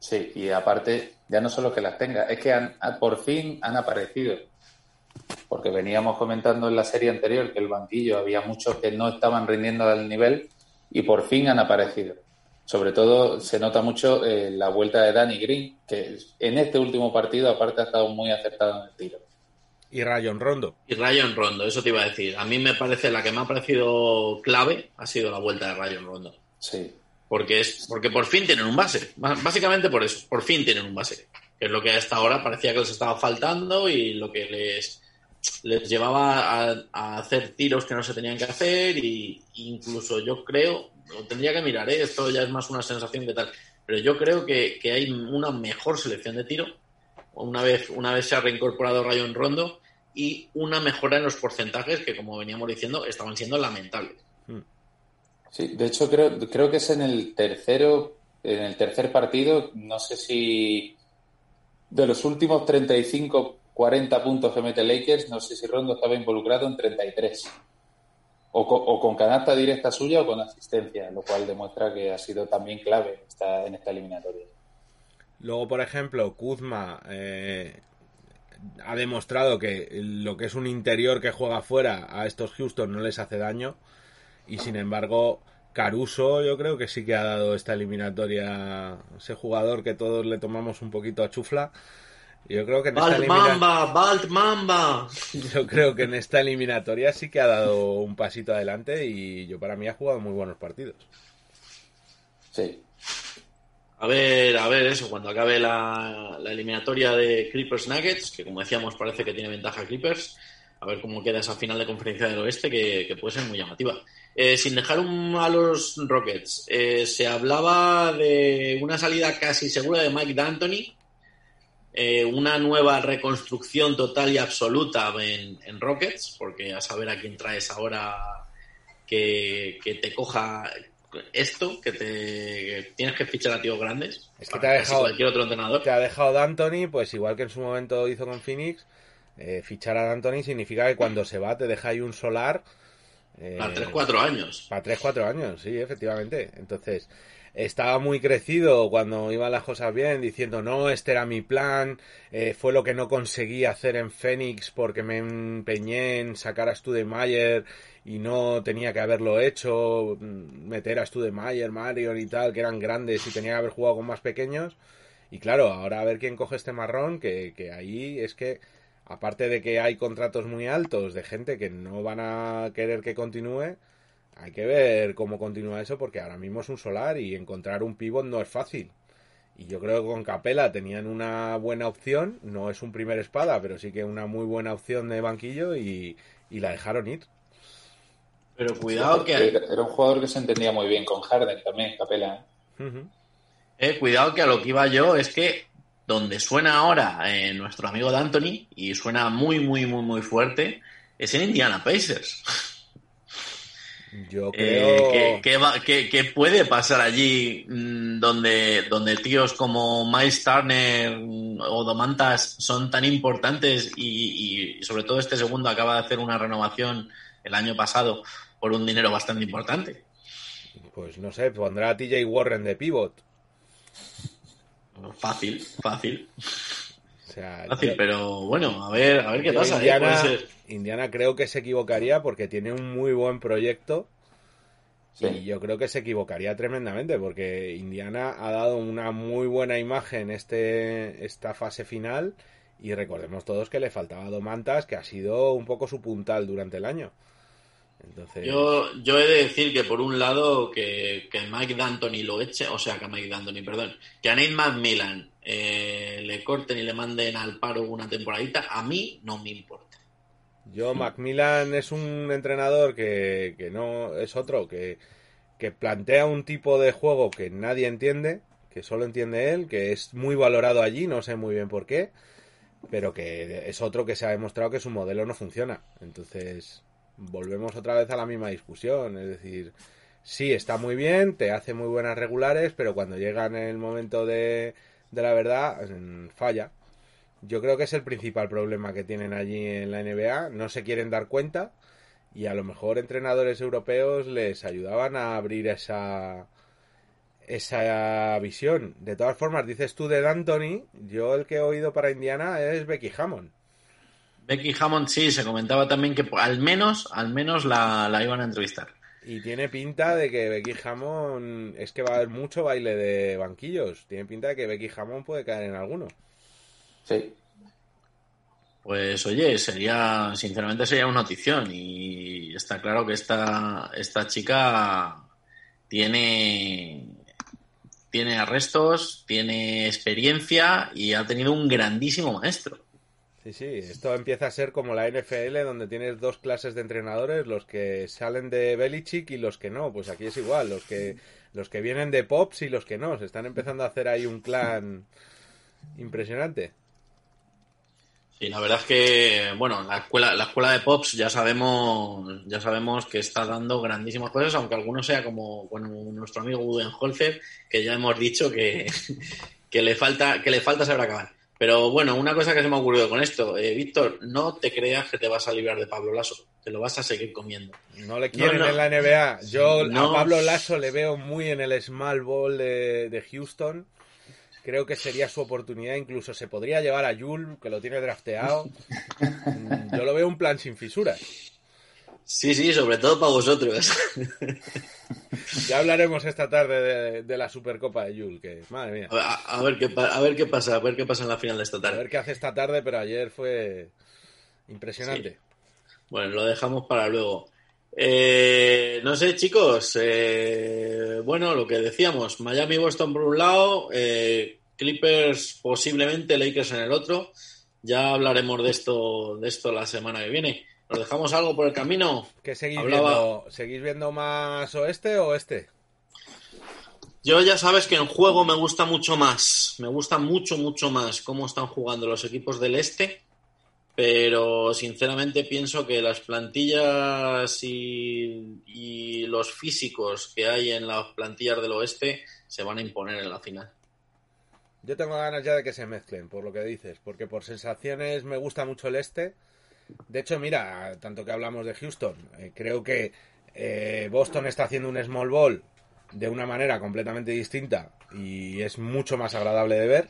Sí, y aparte, ya no solo que las tenga, es que han, por fin han aparecido. Porque veníamos comentando en la serie anterior que el banquillo había muchos que no estaban rindiendo al nivel y por fin han aparecido. Sobre todo se nota mucho eh, la vuelta de Danny Green, que en este último partido aparte ha estado muy acertado en el tiro. Y Rayon Rondo. Y Rayon Rondo, eso te iba a decir. A mí me parece la que me ha parecido clave ha sido la vuelta de Rayon Rondo. Sí. Porque es porque por fin tienen un base. Básicamente por eso, por fin tienen un base. Que es lo que hasta ahora parecía que les estaba faltando y lo que les, les llevaba a, a hacer tiros que no se tenían que hacer y incluso yo creo, tendría que mirar, ¿eh? esto ya es más una sensación que tal, pero yo creo que, que hay una mejor selección de tiro una vez, una vez se ha reincorporado Rayon Rondo y una mejora en los porcentajes que, como veníamos diciendo, estaban siendo lamentables. Sí, de hecho creo, creo que es en el tercero, en el tercer partido, no sé si de los últimos 35, 40 puntos que mete Lakers, no sé si Rondo estaba involucrado en 33. O o con canasta directa suya o con asistencia, lo cual demuestra que ha sido también clave en esta, en esta eliminatoria. Luego, por ejemplo, Kuzma eh, ha demostrado que lo que es un interior que juega fuera a estos Houston no les hace daño. Y sin embargo, Caruso yo creo que sí que ha dado esta eliminatoria ese jugador que todos le tomamos un poquito a chufla. Yo creo que en esta Balt elimina- Mamba, Balt Mamba. yo creo que en esta eliminatoria sí que ha dado un pasito adelante y yo para mí ha jugado muy buenos partidos. Sí. A ver, a ver eso, cuando acabe la, la eliminatoria de Clippers Nuggets, que como decíamos parece que tiene ventaja Clippers, a ver cómo queda esa final de conferencia del oeste que, que puede ser muy llamativa. Eh, sin dejar un- a los Rockets, eh, se hablaba de una salida casi segura de Mike D'Antoni, eh, una nueva reconstrucción total y absoluta en, en Rockets, porque a saber a quién traes ahora que, que te coja esto, que te que tienes que fichar a tíos grandes. Es que te ha dejado- cualquier otro entrenador. que ha dejado D'Antoni, pues igual que en su momento hizo con Phoenix, eh, fichar a D'Antoni significa que cuando se va te deja ahí un solar. eh, Para 3-4 años. Para 3-4 años, sí, efectivamente. Entonces, estaba muy crecido cuando iban las cosas bien, diciendo, no, este era mi plan, eh, fue lo que no conseguí hacer en Phoenix porque me empeñé en sacar a Studemayer y no tenía que haberlo hecho, mm, meter a Studemayer, Marion y tal, que eran grandes y tenía que haber jugado con más pequeños. Y claro, ahora a ver quién coge este marrón, que, que ahí es que, aparte de que hay contratos muy altos de gente que no van a querer que continúe, hay que ver cómo continúa eso porque ahora mismo es un solar y encontrar un pivot no es fácil. Y yo creo que con Capela tenían una buena opción, no es un primer espada, pero sí que una muy buena opción de banquillo y, y la dejaron ir. Pero cuidado que, Era un jugador que se entendía muy bien con Harden también, Capela. ¿eh? Ujú. eh, cuidado que a lo que iba yo es que donde suena ahora eh, nuestro amigo D'Antoni, y suena muy, muy, muy, muy fuerte, es en Indiana Pacers. Yo Eh, creo... ¿qué, qué va- qué- qué puede pasar allí mm, donde, donde tíos como Miles Turner mm, o Domantas son tan importantes y, y sobre todo este segundo acaba de hacer una renovación el año pasado por un dinero bastante importante? Pues no sé, pondrá a TJ Warren de pivot. Fácil, fácil, sea, fácil, yo- pero bueno, a ver, a ver qué pasa. ¿eh? Indiana, creo que se equivocaría porque tiene un muy buen proyecto Sí. Y yo creo que se equivocaría tremendamente porque Indiana ha dado una muy buena imagen este esta fase final y recordemos todos que le faltaba Domantas que ha sido un poco su puntal durante el año. Entonces, Yo, yo he de decir que por un lado que, que Mike D'Antoni lo eche, o sea que Mike D'Antoni, perdón, que a Nate McMillan eh, le corten y le manden al paro una temporadita, a mí no me importa. yo Macmillan es un entrenador que, que no es otro que que plantea un tipo de juego que nadie entiende, que solo entiende él, que es muy valorado allí, no sé muy bien por qué, pero que es otro que se ha demostrado que su modelo no funciona. Entonces, volvemos otra vez a la misma discusión, es decir, sí, está muy bien, te hace muy buenas regulares, pero cuando llega en el momento de, de la verdad, mm, falla. Yo creo que es el principal problema que tienen allí en la NBA, no se quieren dar cuenta y a lo mejor entrenadores europeos les ayudaban a abrir esa esa visión. De todas formas, dices tú de D'Antoni, yo el que he oído para Indiana es Becky Hammond. Becky Hammond sí, se comentaba también que al menos, al menos la, la iban a entrevistar. Y tiene pinta de que Becky Hammond es que va a haber mucho baile de banquillos. Tiene pinta de que Becky Hammond puede caer en alguno. Sí. Pues oye, sería, sinceramente sería una notición y está claro que esta, esta chica tiene, tiene arrestos, tiene experiencia y ha tenido un grandísimo maestro. Sí, sí, esto empieza a ser como la NFL donde tienes dos clases de entrenadores, los que salen de Belichick y los que no. Pues aquí es igual, los que, los que vienen de Pops y los que no. Se están empezando a hacer ahí un clan impresionante. Sí, la verdad es que, bueno, la escuela, la escuela de Pops ya sabemos, ya sabemos que está dando grandísimas cosas, aunque alguno sea como, como nuestro amigo Budenholzer, que ya hemos dicho que, que le falta, que le falta saber acabar. Pero bueno, una cosa que se me ha ocurrido con esto, eh, Víctor, no te creas que te vas a librar de Pablo Lasso, te lo vas a seguir comiendo. No le quieren No, no. en la NBA. Yo No. a Pablo Lasso le veo muy en el small ball de, de Houston. Creo que sería su oportunidad. Incluso se podría llevar a Yul, que lo tiene drafteado. Yo lo veo un plan sin fisuras. Sí, sí, sobre todo para vosotros. Ya hablaremos esta tarde de, de la Supercopa de Yul, que madre mía. A, a ver qué, a ver qué pasa, a ver qué pasa en la final de esta A tarde. ver qué hace esta tarde, pero ayer fue impresionante. Bueno, lo dejamos para luego. Eh, no sé, chicos. eh, bueno, lo que decíamos, Miami-Boston por un lado, eh, Clippers posiblemente, Lakers en el otro. Ya hablaremos de esto, de esto la semana que viene. ¿Nos dejamos algo por el camino? ¿Qué seguís Hablaba- viendo? ¿Seguís viendo más oeste o este? Yo ya sabes que en juego me gusta mucho más, me gusta mucho, mucho más cómo están jugando los equipos del este, pero sinceramente pienso que las plantillas y, y los físicos que hay en las plantillas del oeste se van a imponer en la final. Yo tengo ganas ya de que se mezclen, por lo que dices, porque por sensaciones me gusta mucho el este. De hecho, mira, tanto que hablamos de Houston, eh, creo que eh, Boston está haciendo un small ball de una manera completamente distinta y es mucho más agradable de ver.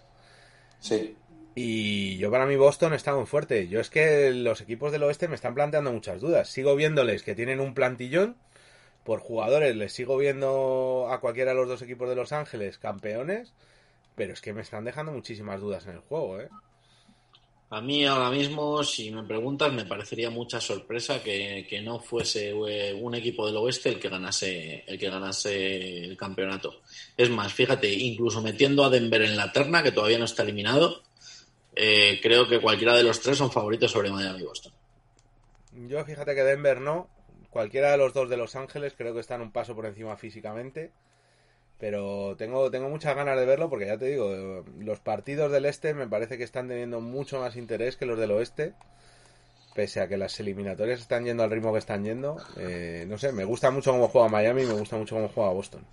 Sí. Y yo para mí Boston está muy fuerte. Yo es que los equipos del oeste me están planteando muchas dudas. Sigo viéndoles que tienen un plantillón. Por jugadores les sigo viendo a cualquiera de los dos equipos de Los Ángeles campeones. Pero es que me están dejando muchísimas dudas en el juego, ¿eh? A mí ahora mismo, si me preguntas, me parecería mucha sorpresa que, que no fuese eh, un equipo del oeste el que ganase el que ganase el campeonato. Es más, fíjate, incluso metiendo a Denver en la terna, que todavía no está eliminado, eh, creo que cualquiera de los tres son favoritos sobre Miami y Boston. Yo fíjate que Denver no. Cualquiera de los dos de Los Ángeles creo que están un paso por encima físicamente. Pero tengo, tengo muchas ganas de verlo porque ya te digo, los partidos del este me parece que están teniendo mucho más interés que los del oeste. Pese a que las eliminatorias están yendo al ritmo que están yendo. Eh, no sé, me gusta mucho cómo juega Miami y me gusta mucho cómo juega Boston.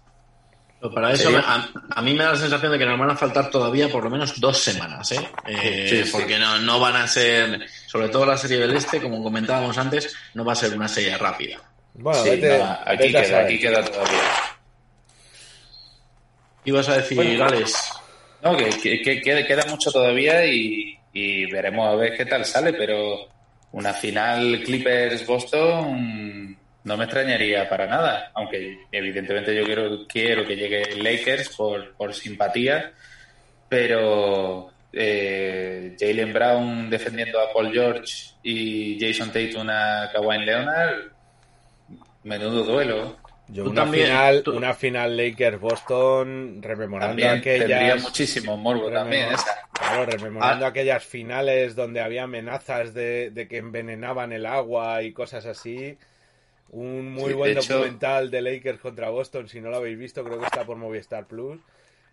Pero para eso, me- a, a mí me da la sensación de que nos van a faltar todavía por lo menos dos semanas, ¿eh? Eh, Sí, sí. porque no, no van a ser, sobre todo la serie del Este, como comentábamos antes, no va a ser una serie rápida. Bueno, Sí, vete, no, aquí, vete queda, aquí queda todavía. Ibas a decir, Bueno. No, que, que- que queda, queda mucho todavía y, y veremos a ver qué tal sale, pero una final Clippers-Boston no me extrañaría para nada, aunque evidentemente yo quiero, quiero que llegue Lakers por, por simpatía, pero eh, Jalen Brown defendiendo a Paul George y Jason Tatum a Kawhi Leonard, menudo duelo. Yo una también, final, tú- una final Lakers-Boston rememorando También tendría aquellas... muchísimo morbo también esa. Claro, rememorando Ah. aquellas finales donde había amenazas de, de que envenenaban el agua y cosas así. Un muy Sí, buen de hecho- documental de Lakers contra Boston, si no lo habéis visto, creo que está por Movistar Plus.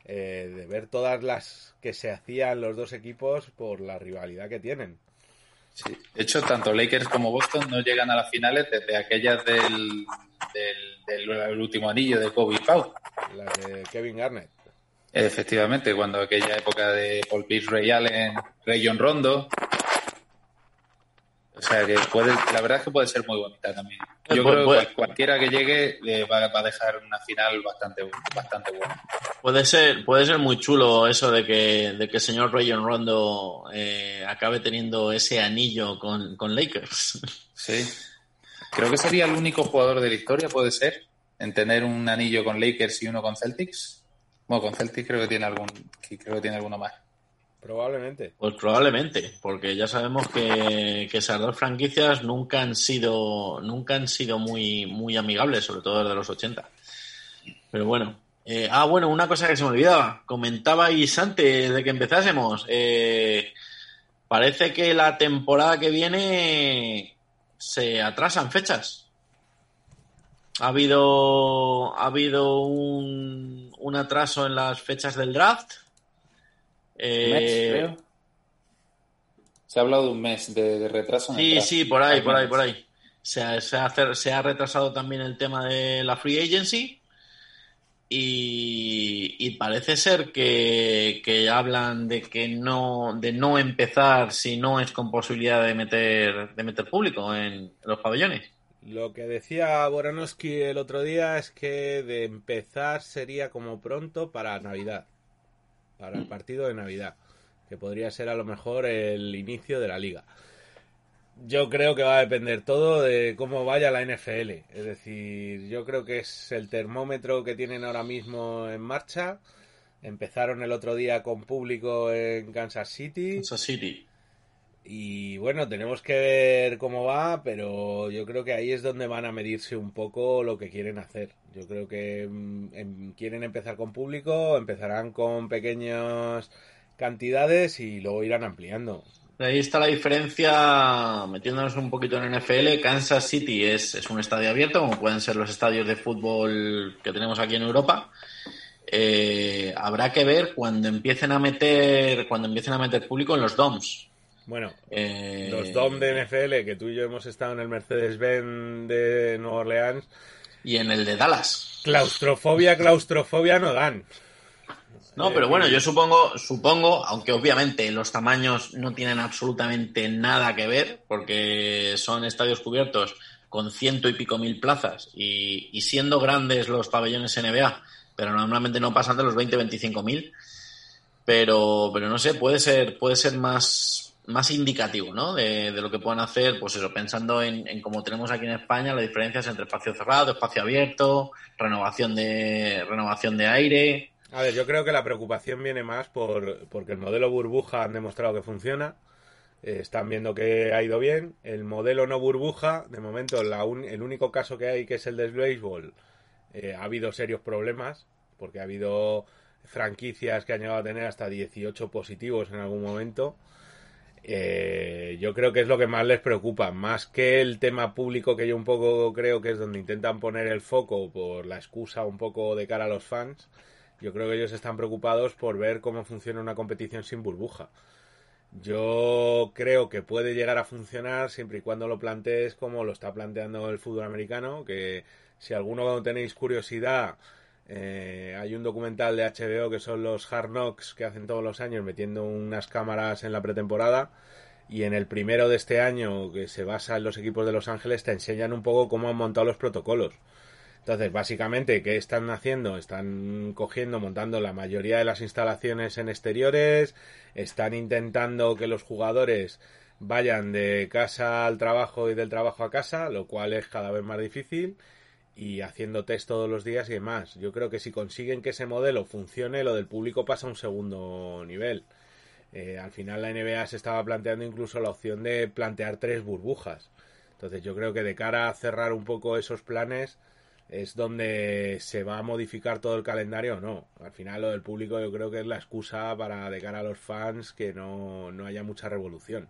eh, de ver todas las que se hacían los dos equipos por la rivalidad que tienen. Sí. De hecho, tanto Lakers como Boston no llegan a las finales desde aquellas del, del, del último anillo de Kobe y Pau. Las de Kevin Garnett. Efectivamente, cuando aquella época de Paul Pierce, Ray Allen, Ray John Rondo. O sea que puede, la verdad es que puede ser muy bonita también. Yo Eh, creo que cual- cualquiera que llegue eh, va, va a dejar una final bastante, bastante buena. Puede ser, puede ser muy chulo eso de que, de que el señor Rayon Rondo eh, acabe teniendo ese anillo con, con Lakers. Sí. Creo que sería el único jugador de la historia, puede ser, en tener un anillo con Lakers y uno con Celtics. Bueno, con Celtics creo que tiene algún, creo que tiene alguno más. Probablemente. Pues probablemente, porque ya sabemos que, esas dos franquicias nunca han sido, nunca han sido muy, muy amigables, sobre todo desde los 80. Pero bueno. Eh, ah, bueno, una cosa que se me olvidaba. Comentabais antes de que empezásemos. eh, parece que la temporada que viene se atrasan fechas. Ha habido, ha habido un, un atraso en las fechas del draft. Eh, mes, creo. Se ha hablado de un mes de, de retraso. en el Sí, sí, por ahí, por ahí, por ahí. Se ha, se, ha hacer- se ha retrasado también el tema de la free agency y, y parece ser que, que hablan de que no de no empezar si no es con posibilidad de meter de meter público en los pabellones. Lo que decía Boranowski el otro día es que de empezar sería como pronto para Navidad. Para el partido de Navidad. Que podría ser a lo mejor el inicio de la liga. Yo creo que va a depender todo de cómo vaya la NFL. Es decir, yo creo que es el termómetro que tienen ahora mismo en marcha. Empezaron el otro día con público en Kansas City. Kansas City. Y bueno, tenemos que ver cómo va, pero yo creo que ahí es donde van a medirse un poco lo que quieren hacer. Yo creo que mm, em, quieren empezar con público, empezarán con pequeñas cantidades y luego irán ampliando. Ahí está la diferencia, metiéndonos un poquito en NFL. Kansas City es, es un estadio abierto, como pueden ser los estadios de fútbol que tenemos aquí en Europa. Eh, habrá que ver cuando empiecen a meter, cuando empiecen a meter público en los DOMs. Bueno, Eh, los DOM de NFL, que tú y yo hemos estado en el Mercedes-Benz de Nueva Orleans, Y en el de Dallas. claustrofobia, claustrofobia no dan. No, pero bueno, yo supongo, supongo, aunque obviamente los tamaños no tienen absolutamente nada que ver, porque son estadios cubiertos con ciento y pico mil plazas y, y siendo grandes los pabellones NBA, pero normalmente no pasan de los 20-25 mil. Pero, pero no sé, puede ser, puede ser más, más indicativo, ¿no? De, lo que puedan hacer, pues eso, pensando en, en como tenemos aquí en España, las diferencias entre espacio cerrado, espacio abierto, renovación de, renovación de aire. A ver, yo creo que la preocupación viene más por porque el modelo burbuja han demostrado que funciona. eh, están viendo que ha ido bien. El modelo no burbuja, de momento, la un- el único caso que hay, que es el del béisbol, eh, ha habido serios problemas, porque ha habido franquicias que han llegado a tener hasta 18 positivos en algún momento. Eh, yo creo que es lo que más les preocupa, más que el tema público que yo un poco creo que es donde intentan poner el foco por la excusa un poco de cara a los fans. Yo creo que ellos están preocupados por ver cómo funciona una competición sin burbuja. Yo creo que puede llegar a funcionar siempre y cuando lo plantees como lo está planteando el fútbol americano, que si alguno tenéis curiosidad, eh, hay un documental de HBO que son los Hard Knocks que hacen todos los años metiendo unas cámaras en la pretemporada y en el primero de este año que se basa en los equipos de Los Ángeles te enseñan un poco cómo han montado los protocolos. Entonces, básicamente, ¿qué están haciendo? Están cogiendo, montando la mayoría de las instalaciones en exteriores, están intentando que los jugadores vayan de casa al trabajo y del trabajo a casa, lo cual es cada vez más difícil, y haciendo test todos los días y demás. Yo creo que si consiguen que ese modelo funcione, lo del público pasa a un segundo nivel. Eh, al final la NBA se estaba planteando incluso la opción de plantear tres burbujas. Entonces yo creo que de cara a cerrar un poco esos planes es donde se va a modificar todo el calendario o no. Al final lo del público yo creo que es la excusa para de cara a los fans que no, no haya mucha revolución.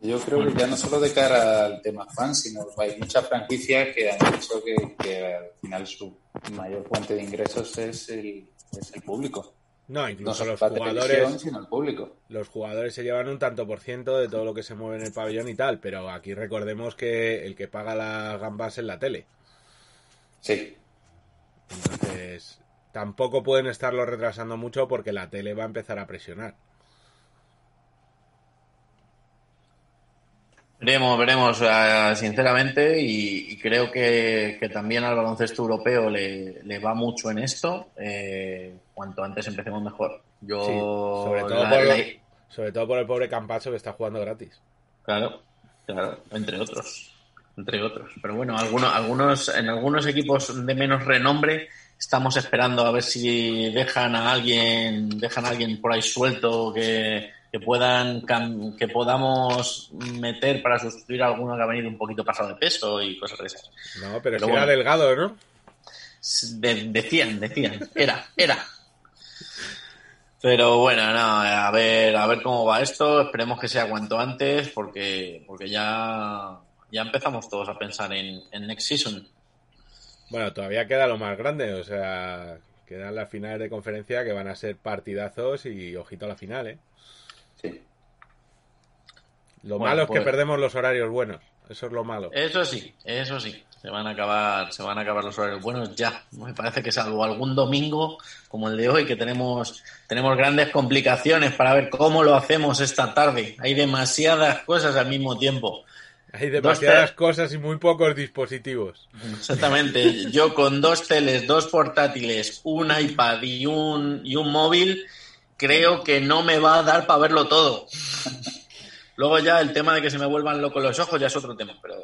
Yo creo que ya no solo de cara al tema fan, sino hay muchas franquicias que han dicho que, que al final su mayor fuente de ingresos es el, es el público. No, No incluso solo los jugadores, sino el público. los jugadores se llevan un tanto por ciento de todo lo que se mueve en el pabellón y tal, pero aquí recordemos que el que paga las gambas es la tele. Sí, Entonces, tampoco pueden estarlo retrasando mucho porque la tele va a empezar a presionar. Veremos, veremos, eh, sinceramente, y, y creo que, que también al baloncesto europeo le, le va mucho en esto. Eh, cuanto antes empecemos mejor. Yo, Sí, sobre todo la- por la- Sobre todo por el pobre Campacho que está jugando gratis. Claro, claro, entre otros, entre otros. Pero bueno, algunos, algunos, en algunos equipos de menos renombre estamos esperando a ver si dejan a alguien, dejan a alguien por ahí suelto que, que puedan, que podamos meter para sustituir a alguno que ha venido un poquito pasado de peso y cosas de esas. No, pero, Pero si era bueno. delgado, ¿no? De- decían, decían, era, era. Pero bueno, no, a ver, a ver cómo va esto. Esperemos que sea cuanto antes, porque, porque ya, ya empezamos todos a pensar en, en next season. Bueno, todavía queda lo más grande, o sea, quedan las finales de conferencia que van a ser partidazos y ojito a la final, ¿eh? sí. Lo Bueno, malo es que pues- perdemos los horarios buenos, eso es lo malo. Eso sí, eso sí. Se van a acabar, se van a acabar los horarios buenos ya. Me parece que salvo algún domingo como el de hoy que tenemos tenemos grandes complicaciones para ver cómo lo hacemos esta tarde. Hay demasiadas cosas al mismo tiempo. Hay demasiadas cosas y muy pocos dispositivos. Exactamente. Yo con dos teles, dos portátiles, un iPad y un, y un móvil, creo que no me va a dar para verlo todo. Luego ya el tema de que se me vuelvan locos los ojos ya es otro tema, pero,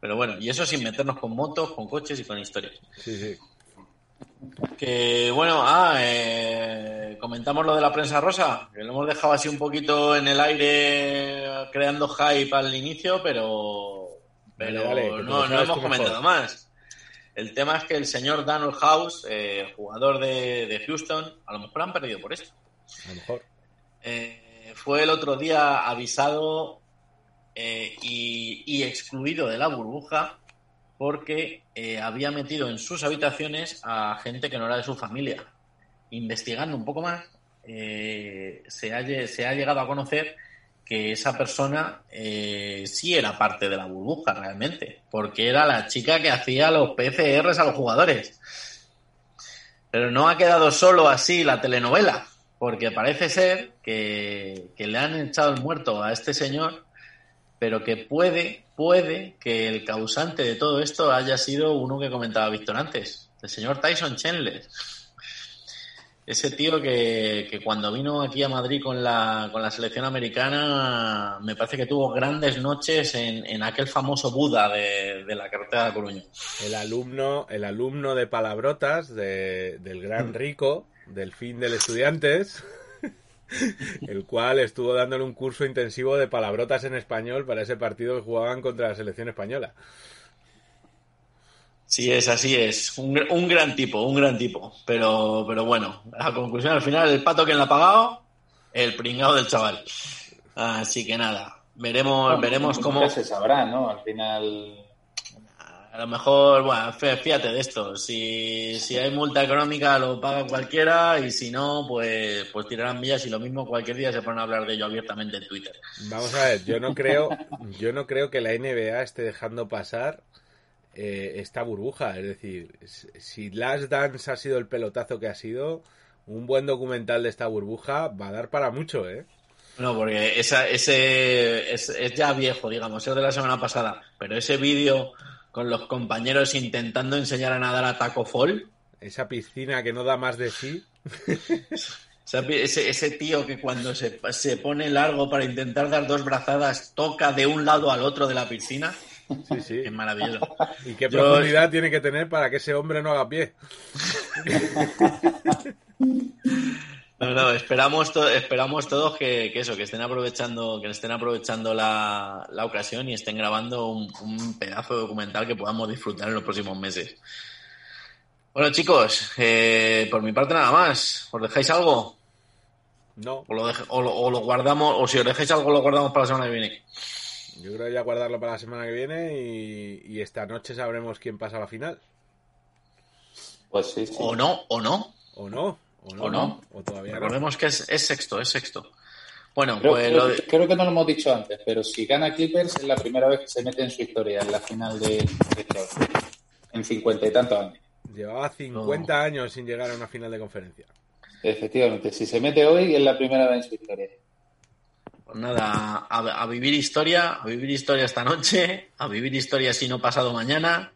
pero bueno, y eso sin meternos con motos, con coches y con historias. Sí, sí. Que bueno, ah, eh, comentamos lo de la prensa rosa, que lo hemos dejado así un poquito en el aire creando hype al inicio, pero, pero Vale, vale, no, hemos mejor. comentado más. El tema es que el señor Daniel House, eh, jugador de, de Houston, a lo mejor han perdido por esto. A lo mejor. Eh, fue el otro día avisado y, y excluido de la burbuja porque eh, había metido en sus habitaciones a gente que no era de su familia. Investigando un poco más, eh, se, ha, se ha llegado a conocer que esa persona eh, sí era parte de la burbuja realmente, porque era la chica que hacía los PCRs a los jugadores. Pero no ha quedado solo así la telenovela, porque parece ser que, que le han echado el muerto a este señor, pero que puede, puede que el causante de todo esto haya sido uno que comentaba Víctor antes, el señor Tyson Chandler. Ese tío que, que cuando vino aquí a Madrid con la, con la selección americana, me parece que tuvo grandes noches en, en aquel famoso Buda de, de la carretera de Coruña. El alumno, el alumno de palabrotas de- del gran rico, del fin del estudiantes, el cual estuvo dándole un curso intensivo de palabrotas en español para ese partido que jugaban contra la selección española. Sí, es así, es un, un gran tipo, un gran tipo. Pero, pero bueno, a conclusión, al final, el pato que le ha pagado, el pringado del chaval. Así que nada, veremos, Bueno, veremos nunca cómo. se sabrá, ¿no? Al final, A lo mejor, bueno, fí- fíjate de esto. Si, si hay multa económica, lo paga cualquiera. Y si no, pues, pues tirarán millas. Y lo mismo, cualquier día se ponen a hablar de ello abiertamente en Twitter. Vamos a ver, yo no creo, yo no creo que la NBA esté dejando pasar eh, esta burbuja. Es decir, si Last Dance ha sido el pelotazo que ha sido, un buen documental de esta burbuja va a dar para mucho, ¿eh? No, porque esa, ese es, es ya viejo, digamos, es de la semana pasada. Pero ese vídeo con los compañeros intentando enseñar a nadar a Taco Fall, Esa piscina que no da más de sí. ese tío que cuando se, se pone largo para intentar dar dos brazadas toca de un lado al otro de la piscina, Sí, sí. es maravilloso. ¿Y qué Yo- profundidad tiene que tener para que ese hombre no haga pie? No, no, esperamos, to- esperamos todos que, que eso, que estén aprovechando, que estén aprovechando la, la ocasión y estén grabando un, un pedazo de documental que podamos disfrutar en los próximos meses. Bueno, chicos, eh, por mi parte nada más. ¿Os dejáis algo? No, O lo, o, lo, o lo guardamos, o si os dejéis algo, lo guardamos para la semana que viene. yo creo que ya guardarlo para la semana que viene y, y esta noche sabremos quién pasa a la final. Pues sí, sí. O no, o no. ¿O no? ¿O no? ¿O no? ¿O todavía no? Recordemos que es, es sexto, es sexto. Bueno, Creo, pues creo- lo de- creo que no lo hemos dicho antes, pero si gana Clippers es la primera vez que se mete en su historia en la final de. En cincuenta y tantos años. Llevaba 50 años sin llegar a una final de conferencia. Efectivamente, si se mete hoy es la primera vez en su historia. Pues nada, a, a vivir historia, a vivir historia esta noche, a vivir historia si no pasado mañana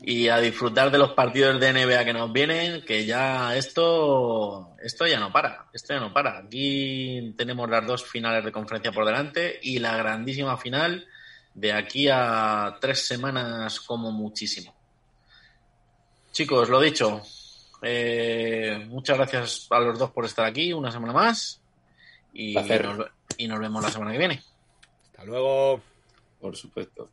y a disfrutar de los partidos de NBA que nos vienen, que ya esto, esto ya no para, esto ya no para. Aquí tenemos las dos finales de conferencia por delante y la grandísima final de aquí a tres semanas como muchísimo. Chicos, lo dicho, eh, muchas gracias a los dos por estar aquí una semana más y nos vemos la semana que viene. Hasta luego. Por supuesto.